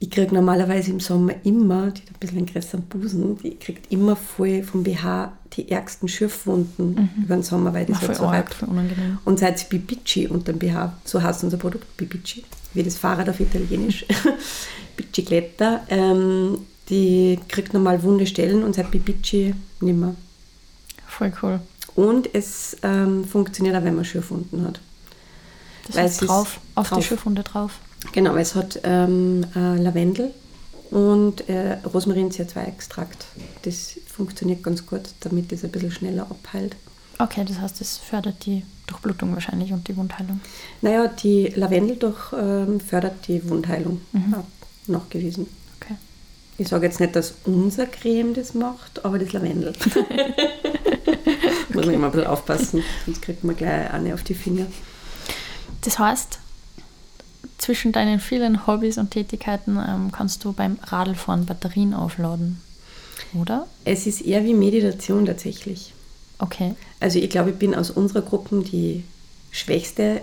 ich kriege normalerweise im Sommer immer, die hat ein bisschen einen größeren Busen, die kriegt immer voll vom BH die ärgsten Schürfwunden über den Sommer, weil das Ach, halt so arg, unangenehm. Und seit Bibici unter dem BH, so heißt unser Produkt, Bibici, wie das Fahrrad auf Italienisch, Bicicletta, ähm, die kriegt normal wunde Stellen und seit Bibici nimmer. Voll cool. Und es ähm, funktioniert auch, wenn man Schürfwunden hat. Das Weil ist es drauf, auf drauf. die Schürfwunde drauf. Genau, weil es hat ähm, äh, Lavendel und äh, Rosmarin-CO2-Extrakt. Das funktioniert ganz gut, damit es ein bisschen schneller abheilt. Okay, das heißt, das fördert die Durchblutung wahrscheinlich und die Wundheilung. Naja, die Lavendel doch ähm, fördert die Wundheilung. Ja, nachgewiesen. Okay. Ich sage jetzt nicht, dass unser Creme das macht, aber das Lavendel. Muss man immer ein bisschen aufpassen, sonst kriegt man gleich eine auf die Finger. Das heißt, zwischen deinen vielen Hobbys und Tätigkeiten ähm, kannst du beim Radlfahren Batterien aufladen. Oder? Es ist eher wie Meditation tatsächlich. Okay. Also ich glaube, ich bin aus unserer Gruppe die schwächste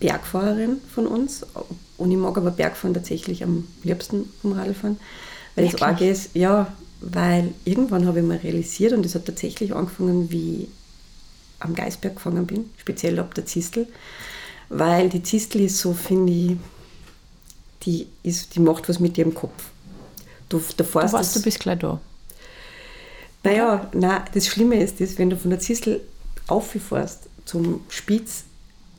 Bergfahrerin von uns. Und ich mag aber Bergfahren tatsächlich am liebsten vom Radfahren. Weil es arg ist, ja, weil irgendwann habe ich mal realisiert und das hat tatsächlich angefangen, wie am Geisberg gefangen bin, speziell ab der Zistel. Weil die Zistel ist so, finde ich, die, ist, die macht was mit ihrem Kopf. Du, du, du weißt, du bist gleich da. Naja, nein, das Schlimme ist, dass, wenn du von der Zistel auffährst zum Spitz,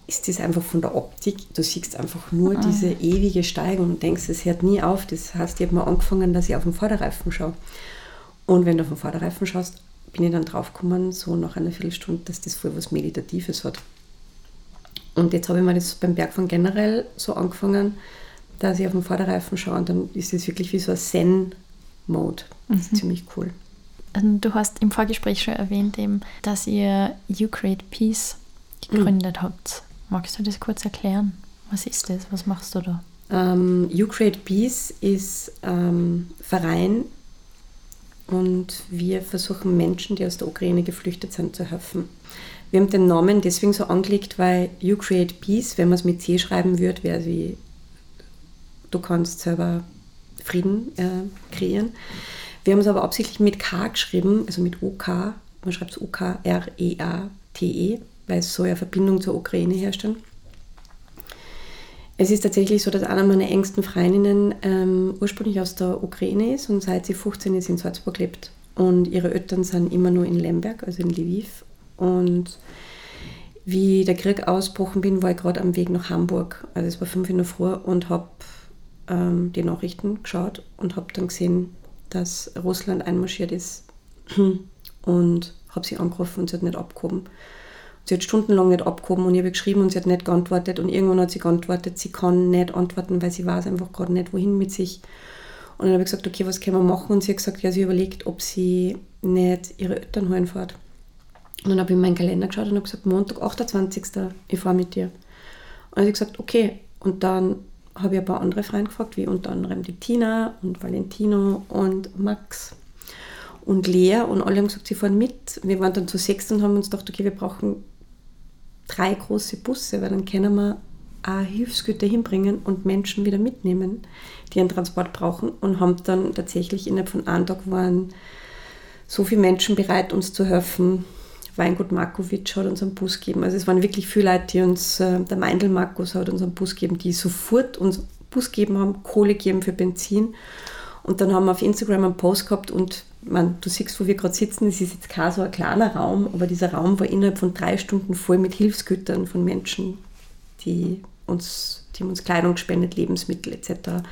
ist das einfach von der Optik, du siehst einfach nur ah. diese ewige Steigung und denkst, es hört nie auf. Das heißt, ich habe mal angefangen, dass ich auf den Vorderreifen schaue. Und wenn du auf den Vorderreifen schaust, bin ich dann draufgekommen, so nach einer Viertelstunde, dass das voll was Meditatives hat. Und jetzt habe ich mir das beim Bergfahren generell so angefangen, dass ich auf den Vorderreifen schaue und dann ist es wirklich wie so ein Zen-Mode. Das ist mhm. ziemlich cool. Ähm, du hast im Vorgespräch schon erwähnt, eben, dass ihr You Create Peace gegründet mhm. habt. Magst du das kurz erklären? Was ist das? Was machst du da? Um, ähm, you Create Peace ist ein ähm, Verein und wir versuchen Menschen, die aus der Ukraine geflüchtet sind, zu helfen. Wir haben den Namen deswegen so angelegt, weil You Create Peace, wenn man es mit C schreiben würde, wäre wie du kannst selber Frieden äh, kreieren. Wir haben es aber absichtlich mit K geschrieben, also mit OK. Man schreibt es O-K-R-E-A-T-E, -E, weil es so eine Verbindung zur Ukraine herstellen. Es ist tatsächlich so, dass einer meiner engsten Freundinnen ähm, ursprünglich aus der Ukraine ist und seit sie 15 ist in Salzburg lebt. Und ihre Eltern sind immer nur in Lemberg, also in Lviv. Und wie der Krieg ausbrochen bin, war ich gerade am Weg nach Hamburg. Also es war fünf in der Früh und habe ähm, die Nachrichten geschaut und habe dann gesehen, dass Russland einmarschiert ist und habe sie angerufen und sie hat nicht abgehoben. Sie hat stundenlang nicht abgehoben und ich habe geschrieben und sie hat nicht geantwortet und irgendwann hat sie geantwortet, sie kann nicht antworten, weil sie weiß einfach gerade nicht, wohin mit sich. Und dann habe ich gesagt, okay, was können wir machen? Und sie hat gesagt, ja, sie überlegt, ob sie nicht ihre Eltern holen fährt. Und dann habe ich in meinen Kalender geschaut und habe gesagt, Montag, 28. ich fahre mit dir. Und dann habe ich gesagt, okay. Und dann habe ich ein paar andere Freunde gefragt, wie unter anderem die Tina und Valentino und Max und Lea und alle haben gesagt, sie fahren mit. Wir waren dann zu sechs und haben uns gedacht, okay, wir brauchen drei große Busse, weil dann können wir auch Hilfsgüter hinbringen und Menschen wieder mitnehmen, die einen Transport brauchen und haben dann tatsächlich innerhalb von einem Tag waren so viele Menschen bereit, uns zu helfen, Weingut Markovic hat uns einen Bus gegeben. Also es waren wirklich viele Leute, die uns, äh, der Meindl Markus hat uns einen Bus gegeben, die sofort uns Bus gegeben haben, Kohle gegeben für Benzin. Und dann haben wir auf Instagram einen Post gehabt und man, du siehst, wo wir gerade sitzen, es ist jetzt kein so ein kleiner Raum, aber dieser Raum war innerhalb von drei Stunden voll mit Hilfsgütern von Menschen, die uns, die uns Kleidung gespendet, Lebensmittel etc.,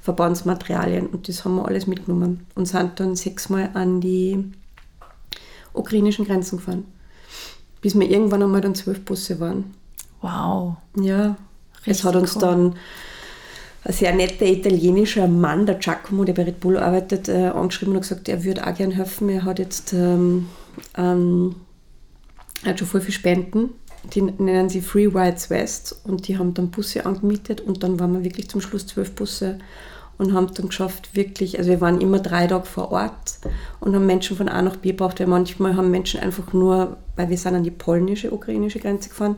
Verbandsmaterialien und das haben wir alles mitgenommen und sind dann sechsmal an die ukrainischen Grenzen gefahren bis wir irgendwann einmal dann zwölf Busse waren. Wow. Ja, Richtig es hat uns cool. dann ein sehr netter italienischer Mann, der Giacomo, der bei Red Bull arbeitet, äh, angeschrieben und gesagt, er würde auch gerne helfen. Er hat jetzt ähm, ähm, hat schon voll viel Spenden. Die nennen sie Free Whites West und die haben dann Busse angemietet und dann waren wir wirklich zum Schluss zwölf Busse und haben dann geschafft, wirklich, also wir waren immer drei Tage vor Ort und haben Menschen von A nach B gebraucht, weil manchmal haben Menschen einfach nur, weil wir sind an die polnische, ukrainische Grenze gefahren,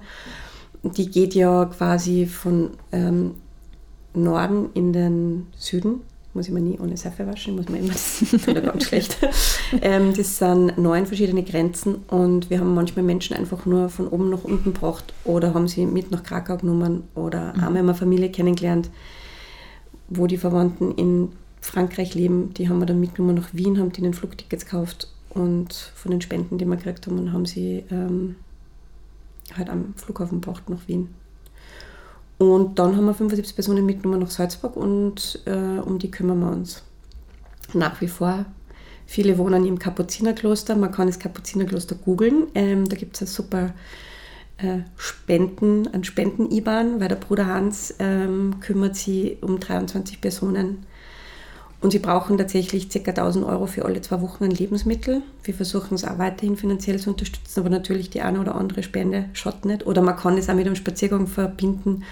die geht ja quasi von ähm, Norden in den Süden, muss ich mir nie ohne Seife waschen, muss man immer, das ganz schlecht. Ähm, das sind neun verschiedene Grenzen und wir haben manchmal Menschen einfach nur von oben nach unten gebracht oder haben sie mit nach Krakau genommen oder mhm. haben eine Familie kennengelernt, wo die Verwandten in Frankreich leben, die haben wir dann mitgenommen nach Wien, haben denen Flugtickets gekauft und von den Spenden, die wir gekriegt haben, haben sie ähm, halt am Flughafen gebracht nach Wien. Und dann haben wir 75 Personen mitgenommen nach Salzburg und äh, um die kümmern wir uns nach wie vor. Viele wohnen im Kapuzinerkloster. Man kann das Kapuzinerkloster googeln. Ähm, da gibt es eine super äh, Spenden, an Spenden-IBAN, weil der Bruder Hans ähm, kümmert sich um 23 Personen und sie brauchen tatsächlich ca. 1000 Euro für alle zwei Wochen an Lebensmittel. Wir versuchen es auch weiterhin finanziell zu unterstützen, aber natürlich die eine oder andere Spende schaut nicht. Oder man kann es auch mit einem Spaziergang verbinden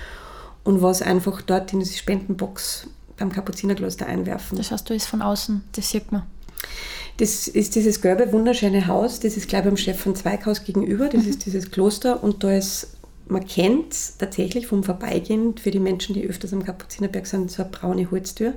und was einfach dort in diese Spendenbox beim Kapuzinerkloster einwerfen. Das heißt, du ist von außen, das sieht man. Das ist dieses gelbe, wunderschöne Haus, das ist gleich beim Stefan Zweighaus gegenüber, das mhm. ist dieses Kloster und da ist man kennt tatsächlich vom Vorbeigehen für die Menschen, die öfters am Kapuzinerberg sind, so eine braune Holztür.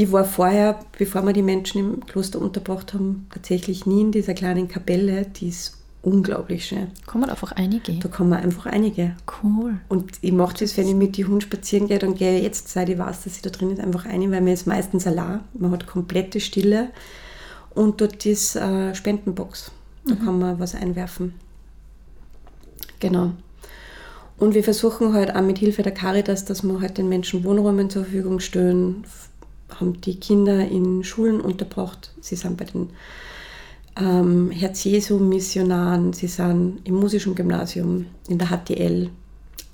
Ich war vorher, bevor wir die Menschen im Kloster unterbracht haben, tatsächlich nie in dieser kleinen Kapelle, die ist unglaublich schön. Kann man einfach einige? Da kann man einfach einige. Cool. Und ich mache das, wenn ich mit den Hunden spazieren gehe, dann gehe ich jetzt, seit ich weiß, dass sie da drin ist, einfach ein, weil mir ist meistens allein. Man hat komplette Stille und dort ist eine Spendenbox. Da mhm. kann man was einwerfen. Genau. Und wir versuchen halt auch mit Hilfe der Caritas, dass wir halt den Menschen Wohnräume zur Verfügung stellen, haben die Kinder in Schulen unterbracht. Sie sind bei den ähm, Herz-Jesu-Missionaren, sie sind im musischen Gymnasium, in der HTL.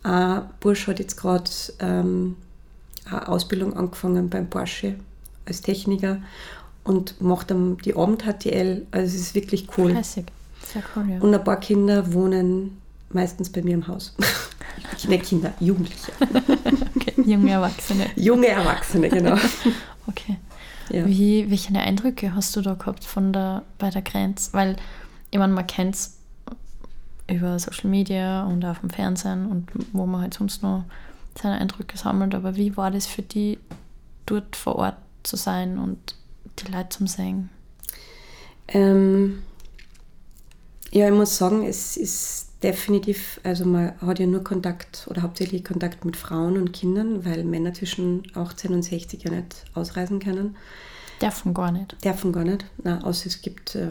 Ein Bursch hat jetzt gerade ähm, eine Ausbildung angefangen beim Porsche als Techniker und macht dann die Abend-HTL. Also es ist wirklich cool. Klassik. Sehr cool, ja. Und ein paar Kinder wohnen meistens bei mir im Haus. Nicht Kinder, Jugendliche. junge Erwachsene. Junge Erwachsene, genau. okay. Ja. Wie, welche Eindrücke hast du da gehabt von der, bei der Grenze? Weil, ich meine, man kennt es über Social Media und auch vom Fernsehen und wo man halt sonst noch seine Eindrücke sammelt, aber wie war das für die, dort vor Ort zu sein und die Leute zu sehen? Ähm, ja, ich muss sagen, es ist definitiv, also man hat ja nur Kontakt oder hauptsächlich Kontakt mit Frauen und Kindern, weil Männer zwischen 18 und 60 ja nicht ausreisen können. Dürfen gar nicht. Dürfen gar nicht. Na, außer es gibt, äh,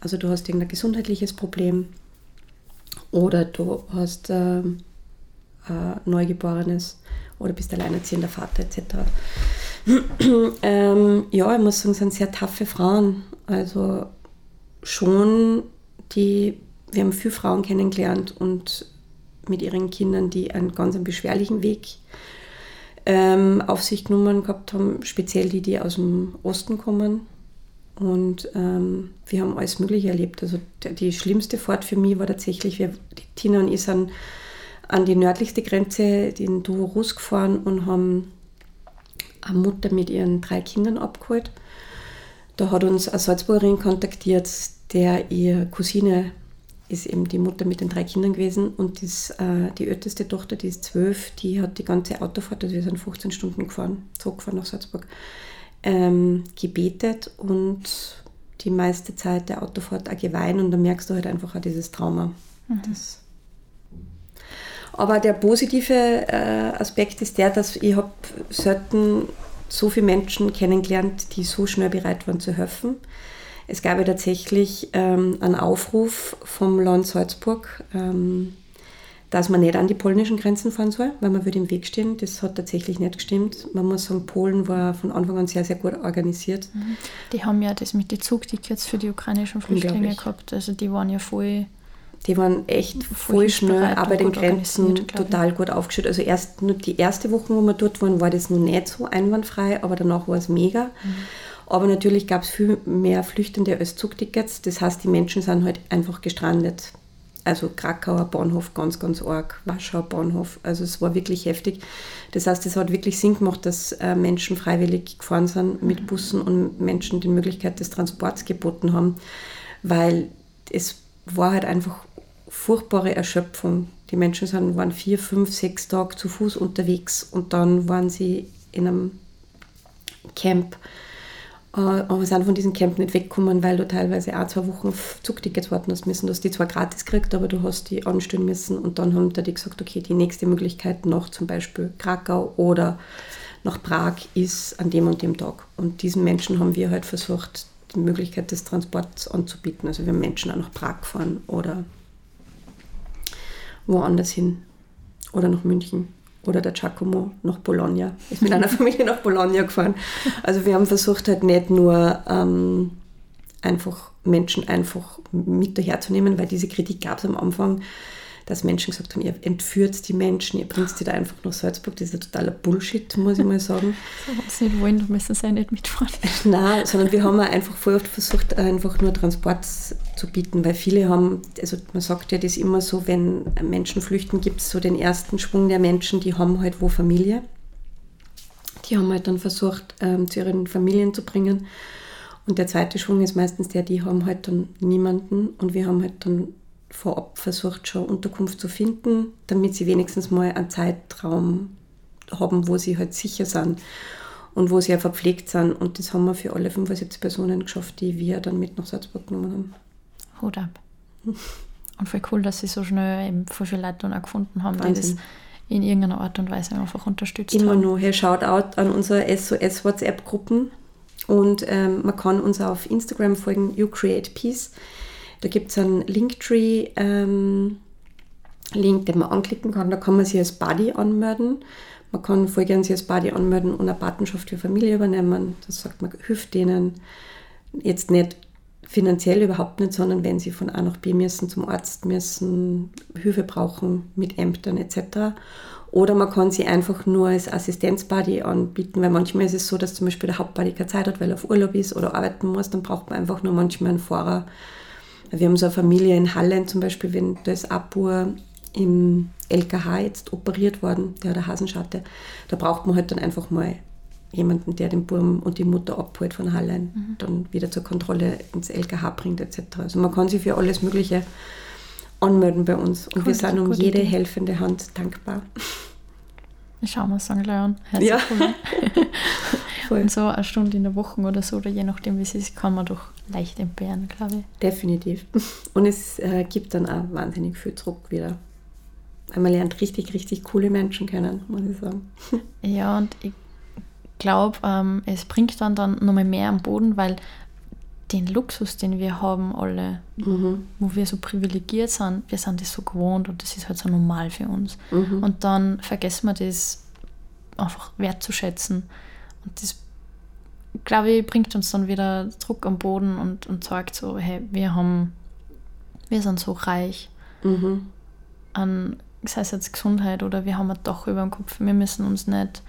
also du hast irgendein gesundheitliches Problem oder du hast äh, ein Neugeborenes oder bist alleinerziehender Vater etc. ähm, ja, ich muss sagen, es sind sehr taffe Frauen. Also schon die wir haben viele Frauen kennengelernt und mit ihren Kindern, die einen ganz einen beschwerlichen Weg ähm, auf sich genommen gehabt haben, speziell die, die aus dem Osten kommen. Und ähm, wir haben alles Mögliche erlebt. Also der, die schlimmste Fahrt für mich war tatsächlich, wir, Tina und ich sind an die nördlichste Grenze, den Rus gefahren und haben eine Mutter mit ihren drei Kindern abgeholt. Da hat uns eine Salzburgerin kontaktiert, der ihre Cousine ist eben die Mutter mit den drei Kindern gewesen und das, äh, die älteste Tochter, die ist zwölf, die hat die ganze Autofahrt, also wir sind 15 Stunden gefahren, zurückgefahren nach Salzburg, ähm, gebetet und die meiste Zeit der Autofahrt auch geweint und da merkst du halt einfach auch dieses Trauma. Mhm. Das aber der positive äh, Aspekt ist der, dass ich habe selten so viele Menschen kennengelernt, die so schnell bereit waren zu helfen. Es gab ja tatsächlich ähm, einen Aufruf vom Land Salzburg, ähm, dass man nicht an die polnischen Grenzen fahren soll, weil man würde im Weg stehen. Das hat tatsächlich nicht gestimmt. Man muss sagen, Polen war von Anfang an sehr, sehr gut organisiert. Mhm. Die haben ja das mit den Zugtickets für die ukrainischen Flüchtlinge gehabt. Also die waren ja voll die waren echt voll schnell, aber den Grenzen total gut aufgestellt. Also erst nur die erste Woche, wo wir dort waren, war das noch nicht so einwandfrei, aber danach war es mega. Mhm. Aber natürlich gab es viel mehr Flüchtende als Zugtickets. Das heißt, die Menschen sind halt einfach gestrandet. Also Krakauer Bahnhof ganz, ganz arg, Warschauer Bahnhof. Also es war wirklich heftig. Das heißt, es hat wirklich Sinn gemacht, dass äh, Menschen freiwillig gefahren sind mit Bussen und Menschen die Möglichkeit des Transports geboten haben, weil es war halt einfach furchtbare Erschöpfung. Die Menschen sind, waren vier, fünf, sechs Tage zu Fuß unterwegs und dann waren sie in einem Camp aber sind von diesem Camp nicht weggekommen, weil du teilweise auch zwei Wochen Zugtickets warten hast müssen. Du hast die zwar gratis gekriegt, aber du hast die anstellen müssen und dann haben die gesagt, okay, die nächste Möglichkeit nach zum Beispiel Krakau oder nach Prag ist an dem und dem Tag. Und diesen Menschen haben wir halt versucht, die Möglichkeit des Transports anzubieten. Also wir haben Menschen auch nach Prag gefahren oder woanders hin oder nach München oder der Giacomo nach Bologna. Ist mit einer Familie nach Bologna gefahren. Also wir haben versucht halt nicht nur ähm, einfach Menschen einfach mit daherzunehmen, weil diese Kritik gab es am Anfang, dass Menschen gesagt haben, ihr entführt die Menschen, ihr bringt sie da einfach nach Salzburg. Das ist ja totaler Bullshit, muss ich mal sagen. so, sie nicht wollen, müssen sie nicht mitfahren. Nein, sondern wir haben einfach voll oft versucht, einfach nur Transport zu bieten, weil viele haben, also man sagt ja das immer so, wenn Menschen flüchten, gibt es so den ersten Schwung der Menschen, die haben halt wo Familie. Die haben halt dann versucht, ähm, zu ihren Familien zu bringen. Und der zweite Schwung ist meistens der, die haben halt dann niemanden und wir haben halt dann vorab versucht, schon Unterkunft zu finden, damit sie wenigstens mal einen Zeitraum haben, wo sie halt sicher sind und wo sie ja verpflegt sind. Und das haben wir für alle 75 Personen geschafft, die wir dann mit nach Salzburg genommen haben. Hut ab. Und voll cool, dass sie so schnell eben voll viele Leute dann auch gefunden haben, Wahnsinn. die das in irgendeiner Art und Weise einfach unterstützt Immer haben. noch, hier Shoutout an unsere SOS-WhatsApp-Gruppen. Und ähm, man kann uns auf Instagram folgen, You Create Peace. Da gibt es einen Linktree, ähm, den man anklicken kann. Da kann man sich als Buddy anmelden. Man kann voll gerne sich als Buddy anmelden und eine Patenschaft für Familie übernehmen. Das sagt man, hilft denen jetzt nicht finanziell überhaupt nicht, sondern wenn sie von A nach B müssen, zum Arzt müssen, Hilfe brauchen mit Ämtern etc. Oder man kann sie einfach nur als Assistenzbuddy anbieten, weil manchmal ist es so, dass zum Beispiel der Hauptbuddy keine Zeit hat, weil er auf Urlaub ist oder arbeiten muss, dann braucht man einfach nur manchmal einen Fahrer. Wir haben so eine Familie in Hallen zum Beispiel, wenn da ist Abur im LKH jetzt operiert worden, der hat eine Hasenschatte, da braucht man halt dann einfach mal jemanden, der den Burm und die Mutter abholt von Hallein, dann wieder zur Kontrolle ins LKH bringt etc. Also man kann sich für alles Mögliche anmelden bei uns und Cool, wir das sind um jede Idee. helfende Hand dankbar. Ich schaue mir es dann gleich an. Hört Ja. Voll. Und so eine Stunde in der Woche oder so, oder je nachdem, wie es ist, kann man doch leicht entbehren, glaube ich. Definitiv. Und es äh, gibt dann auch wahnsinnig viel Druck wieder. Weil man lernt richtig, richtig coole Menschen kennen, muss ich sagen. Ja, und ich glaube, ähm, es bringt dann, dann nochmal mehr am Boden, weil den Luxus, den wir haben, alle, Mhm. wo wir so privilegiert sind, wir sind das so gewohnt und das ist halt so normal für uns. Mhm. Und dann vergessen wir das einfach wertzuschätzen. Und das, glaube ich, bringt uns dann wieder Druck am Boden und, und sagt so, hey, wir haben, wir sind so reich Mhm. an, sei es jetzt Gesundheit oder wir haben ein Dach über dem Kopf. Wir müssen uns nicht,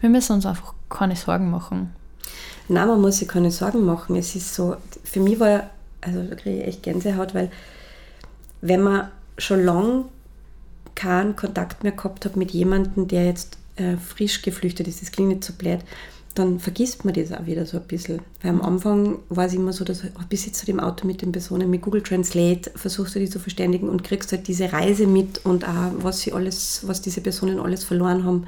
wir müssen uns einfach keine Sorgen machen. Nein, man muss sich keine Sorgen machen. Es ist so, für mich war, also da kriege ich echt Gänsehaut, weil wenn man schon lange keinen Kontakt mehr gehabt hat mit jemandem, der jetzt äh, frisch geflüchtet ist, das klingt nicht so blöd, dann vergisst man das auch wieder so ein bisschen. Weil am Anfang war es immer so, dass oh, bis jetzt zu dem Auto mit den Personen, mit Google Translate versuchst du die zu verständigen und kriegst halt diese Reise mit und auch, was sie alles, was diese Personen alles verloren haben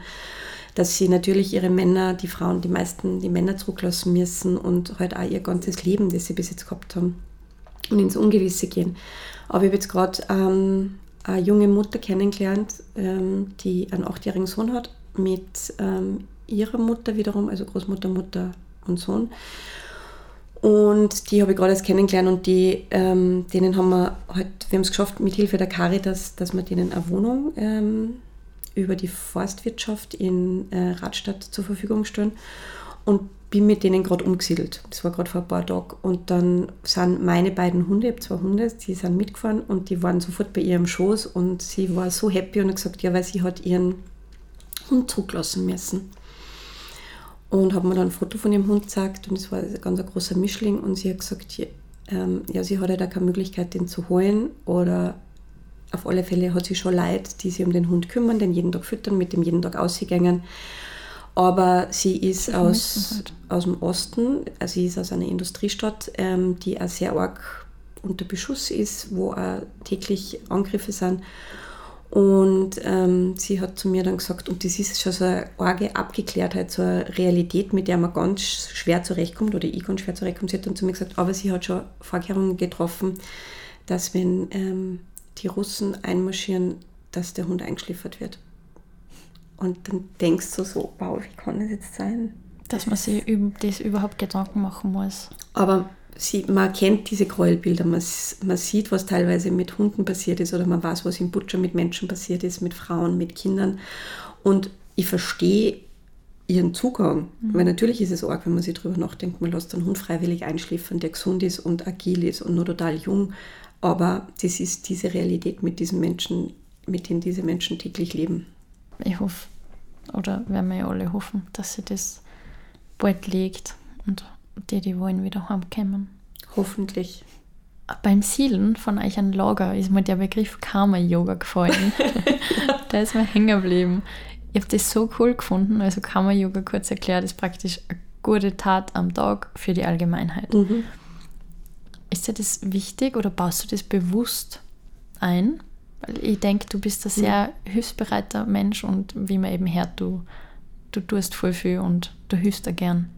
dass sie natürlich ihre Männer, die Frauen, die meisten, die Männer zurücklassen müssen und halt auch ihr ganzes Leben, das sie bis jetzt gehabt haben und ins Ungewisse gehen. Aber ich habe jetzt gerade ähm, eine junge Mutter kennengelernt, ähm, die einen achtjährigen Sohn hat, mit ähm, ihrer Mutter wiederum, also Großmutter, Mutter und Sohn. Und die habe ich gerade erst kennengelernt und die, ähm, denen haben wir halt, wir haben es geschafft, mit Hilfe der Caritas, dass wir denen eine Wohnung ähm, über die Forstwirtschaft in äh, Radstadt zur Verfügung stellen und bin mit denen gerade umgesiedelt. Das war gerade vor ein paar Tagen. Und dann sind meine beiden Hunde, ich habe zwei Hunde, die sind mitgefahren und die waren sofort bei ihr im Schoß und sie war so happy und hat gesagt, ja, weil sie hat ihren Hund zurücklassen müssen. Und habe mir dann ein Foto von ihrem Hund gezeigt und es war ein ganz großer Mischling und sie hat gesagt, ja, ähm, ja, sie hat ja da keine Möglichkeit, den zu holen oder auf alle Fälle hat sie schon Leute, die sich um den Hund kümmern, den jeden Tag füttern, mit dem jeden Tag ausgegangen. Aber sie ist aus, halt. aus dem Osten, also sie ist aus einer Industriestadt, ähm, die auch sehr arg unter Beschuss ist, wo auch täglich Angriffe sind. Und ähm, sie hat zu mir dann gesagt, und das ist schon so eine arge Abgeklärtheit, so eine Realität, mit der man ganz schwer zurechtkommt, oder ich ganz schwer zurechtkomme. Sie hat dann zu mir gesagt, aber sie hat schon Vorkehrungen getroffen, dass wenn ähm, die Russen einmarschieren, dass der Hund eingeschliffert wird. Und dann denkst du so, wow, wie kann das jetzt sein? Dass man sich über das überhaupt Gedanken machen muss. Aber sie, man kennt diese Gräuelbilder, man, man sieht, was teilweise mit Hunden passiert ist oder man weiß, was im Butcher mit Menschen passiert ist, mit Frauen, mit Kindern. Und ich verstehe ihren Zugang, weil natürlich ist es arg, wenn man sich darüber nachdenkt, man lässt einen Hund freiwillig einschläfern, der gesund ist und agil ist und nur total jung. Aber das ist diese Realität mit diesen Menschen, mit denen diese Menschen täglich leben. Ich hoffe, oder werden wir ja alle hoffen, dass sie das bald legt und die, die wollen, wieder heimkommen. Hoffentlich. Beim Siedeln von euch ein Lager ist mir der Begriff Karma-Yoga gefallen. der ist mir hängen geblieben. Ich habe das so cool gefunden. Also Karma-Yoga, kurz erklärt, ist praktisch eine gute Tat am Tag für die Allgemeinheit. Mhm. Ist dir das wichtig oder baust du das bewusst ein? Weil ich denke, du bist ein sehr hilfsbereiter Mensch und wie man eben hört, du, du tust voll viel und du hilfst da gern.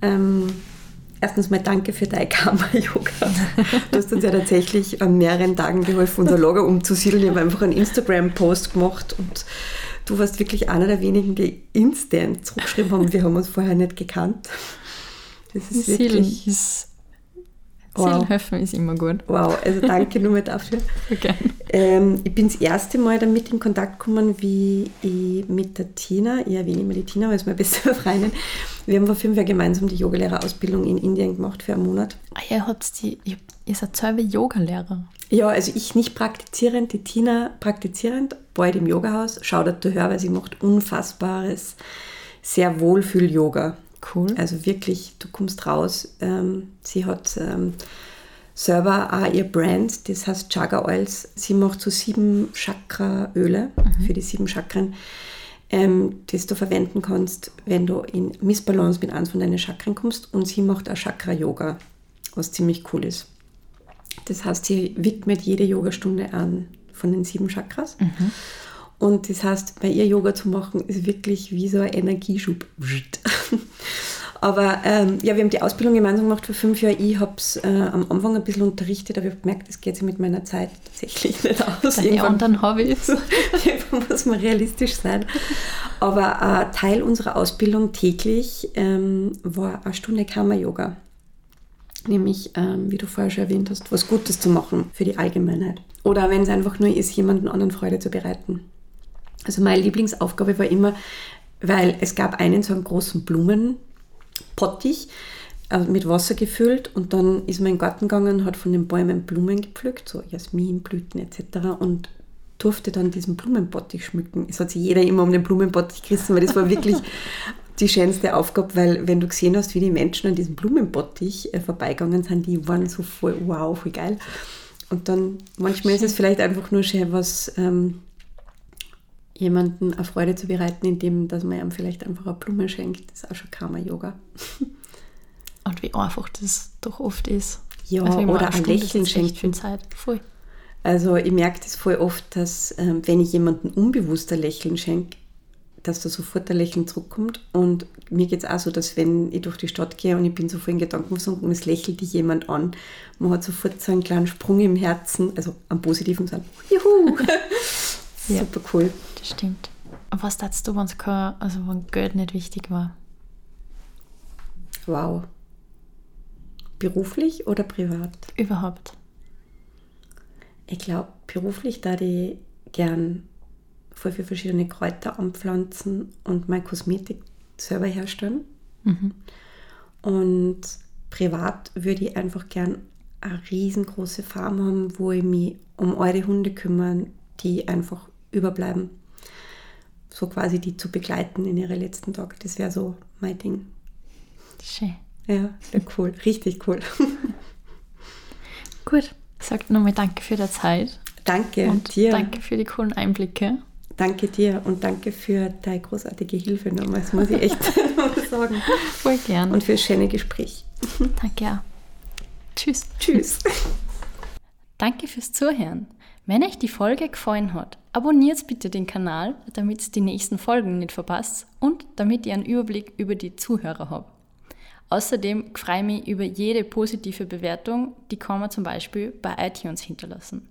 Ähm, erstens mal danke für dein Karma-Yoga. Du hast uns ja tatsächlich an mehreren Tagen geholfen, unser Lager umzusiedeln. Ich habe einfach einen Instagram-Post gemacht und du warst wirklich einer der wenigen, die instant zurückgeschrieben haben. Wir haben uns vorher nicht gekannt. Das ist wirklich... Ist Wow. helfen ist immer gut. Wow, also danke nur mal dafür. Okay. Ähm, ich bin das erste Mal damit in Kontakt gekommen, wie ich mit der Tina, ich erwähne immer die Tina, weil es meine beste Freundin, wir haben vor fünf Jahren gemeinsam die Yogalehrerausbildung in Indien gemacht für einen Monat. Ah, ihr, habt die, ihr seid selber Yogalehrer. Ja, also ich nicht praktizierend, die Tina praktizierend, bald im Yogahaus, schaut da her, weil sie macht unfassbares, sehr Wohlfühl-Yoga. Cool. Also wirklich, du kommst raus. Ähm, sie hat ähm, selber auch ihr Brand, das heißt Chaga Oils. Sie macht so sieben Chakra-Öle mhm. für die sieben Chakren, ähm, das du verwenden kannst, wenn du in Missbalance mit eins von deinen Chakren kommst. Und sie macht auch Chakra-Yoga, was ziemlich cool ist. Das heißt, sie widmet jede Yogastunde an von den sieben Chakras. Mhm. Und das heißt, bei ihr Yoga zu machen, ist wirklich wie so ein Energieschub. Aber ähm, ja, wir haben die Ausbildung gemeinsam gemacht für fünf Jahre. Ich habe es äh, am Anfang ein bisschen unterrichtet, aber ich habe gemerkt, das geht sich mit meiner Zeit tatsächlich nicht aus. Deine irgendwann, anderen Hobbys. irgendwann muss man realistisch sein. Aber ein Teil unserer Ausbildung täglich ähm, war eine Stunde Karma-Yoga. Nämlich, ähm, wie du vorher schon erwähnt hast, was Gutes zu machen für die Allgemeinheit. Oder wenn es einfach nur ist, jemanden anderen Freude zu bereiten. Also meine Lieblingsaufgabe war immer, weil es gab einen so einen großen Blumenpottich also mit Wasser gefüllt und dann ist man in den Garten gegangen, hat von den Bäumen Blumen gepflückt, so Jasminblüten etc. und durfte dann diesen Blumenpottich schmücken. Es hat sich jeder immer um den Blumenpottich gerissen, weil das war wirklich die schönste Aufgabe, weil wenn du gesehen hast, wie die Menschen an diesem Blumenpottich äh, vorbeigegangen sind, die waren so voll wow, voll geil. Und dann manchmal ist es vielleicht einfach nur schön, was ähm, jemanden eine Freude zu bereiten, indem dass man ihm vielleicht einfach eine Blume schenkt. Das ist auch schon Karma-Yoga. Und wie einfach das doch oft ist. Ja, also oder ein Lächeln schenkt. Viel Zeit. Voll. Also ich merke das voll oft, dass ähm, wenn ich jemandem unbewusst ein Lächeln schenke, dass da sofort ein Lächeln zurückkommt. Und mir geht es auch so, dass wenn ich durch die Stadt gehe und ich bin so voll in Gedanken versunken und es lächelt dich jemand an, man hat sofort so einen kleinen Sprung im Herzen, also am positiven Sinn. Juhu! ja. Super cool. Das stimmt. Und was dachtest du, wenn es also wenn Geld nicht wichtig war? Wow. Beruflich oder privat? Überhaupt. Ich glaube, beruflich da die gern voll viele verschiedene Kräuter anpflanzen und meine Kosmetik selber herstellen. Mhm. Und privat würde ich einfach gern eine riesengroße Farm haben, wo ich mich um eure Hunde kümmern, die einfach überbleiben. So quasi die zu begleiten in ihre letzten Tage. Das wäre so mein Ding. Schön. Ja, wäre cool. Richtig cool. Gut. Sagt nochmal Danke für die Zeit. Danke und dir. Danke für die coolen Einblicke. Danke dir und danke für deine großartige Hilfe nochmal. Das muss ich echt sagen. Voll gern. Und für das schöne Gespräch. Danke ja. Tschüss. Tschüss. Danke fürs Zuhören. Wenn euch die Folge gefallen hat, abonniert bitte den Kanal, damit ihr die nächsten Folgen nicht verpasst und damit ihr einen Überblick über die Zuhörer habt. Außerdem freue ich mich über jede positive Bewertung, die kann man zum Beispiel bei iTunes hinterlassen.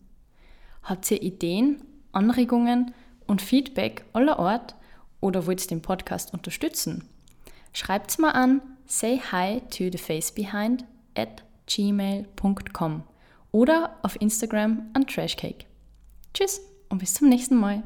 Habt ihr Ideen, Anregungen und Feedback aller Art oder wollt ihr den Podcast unterstützen? Schreibt's mal an say hi to the face behind at gmail.com oder auf Instagram an Trashcake. Tschüss und bis zum nächsten Mal.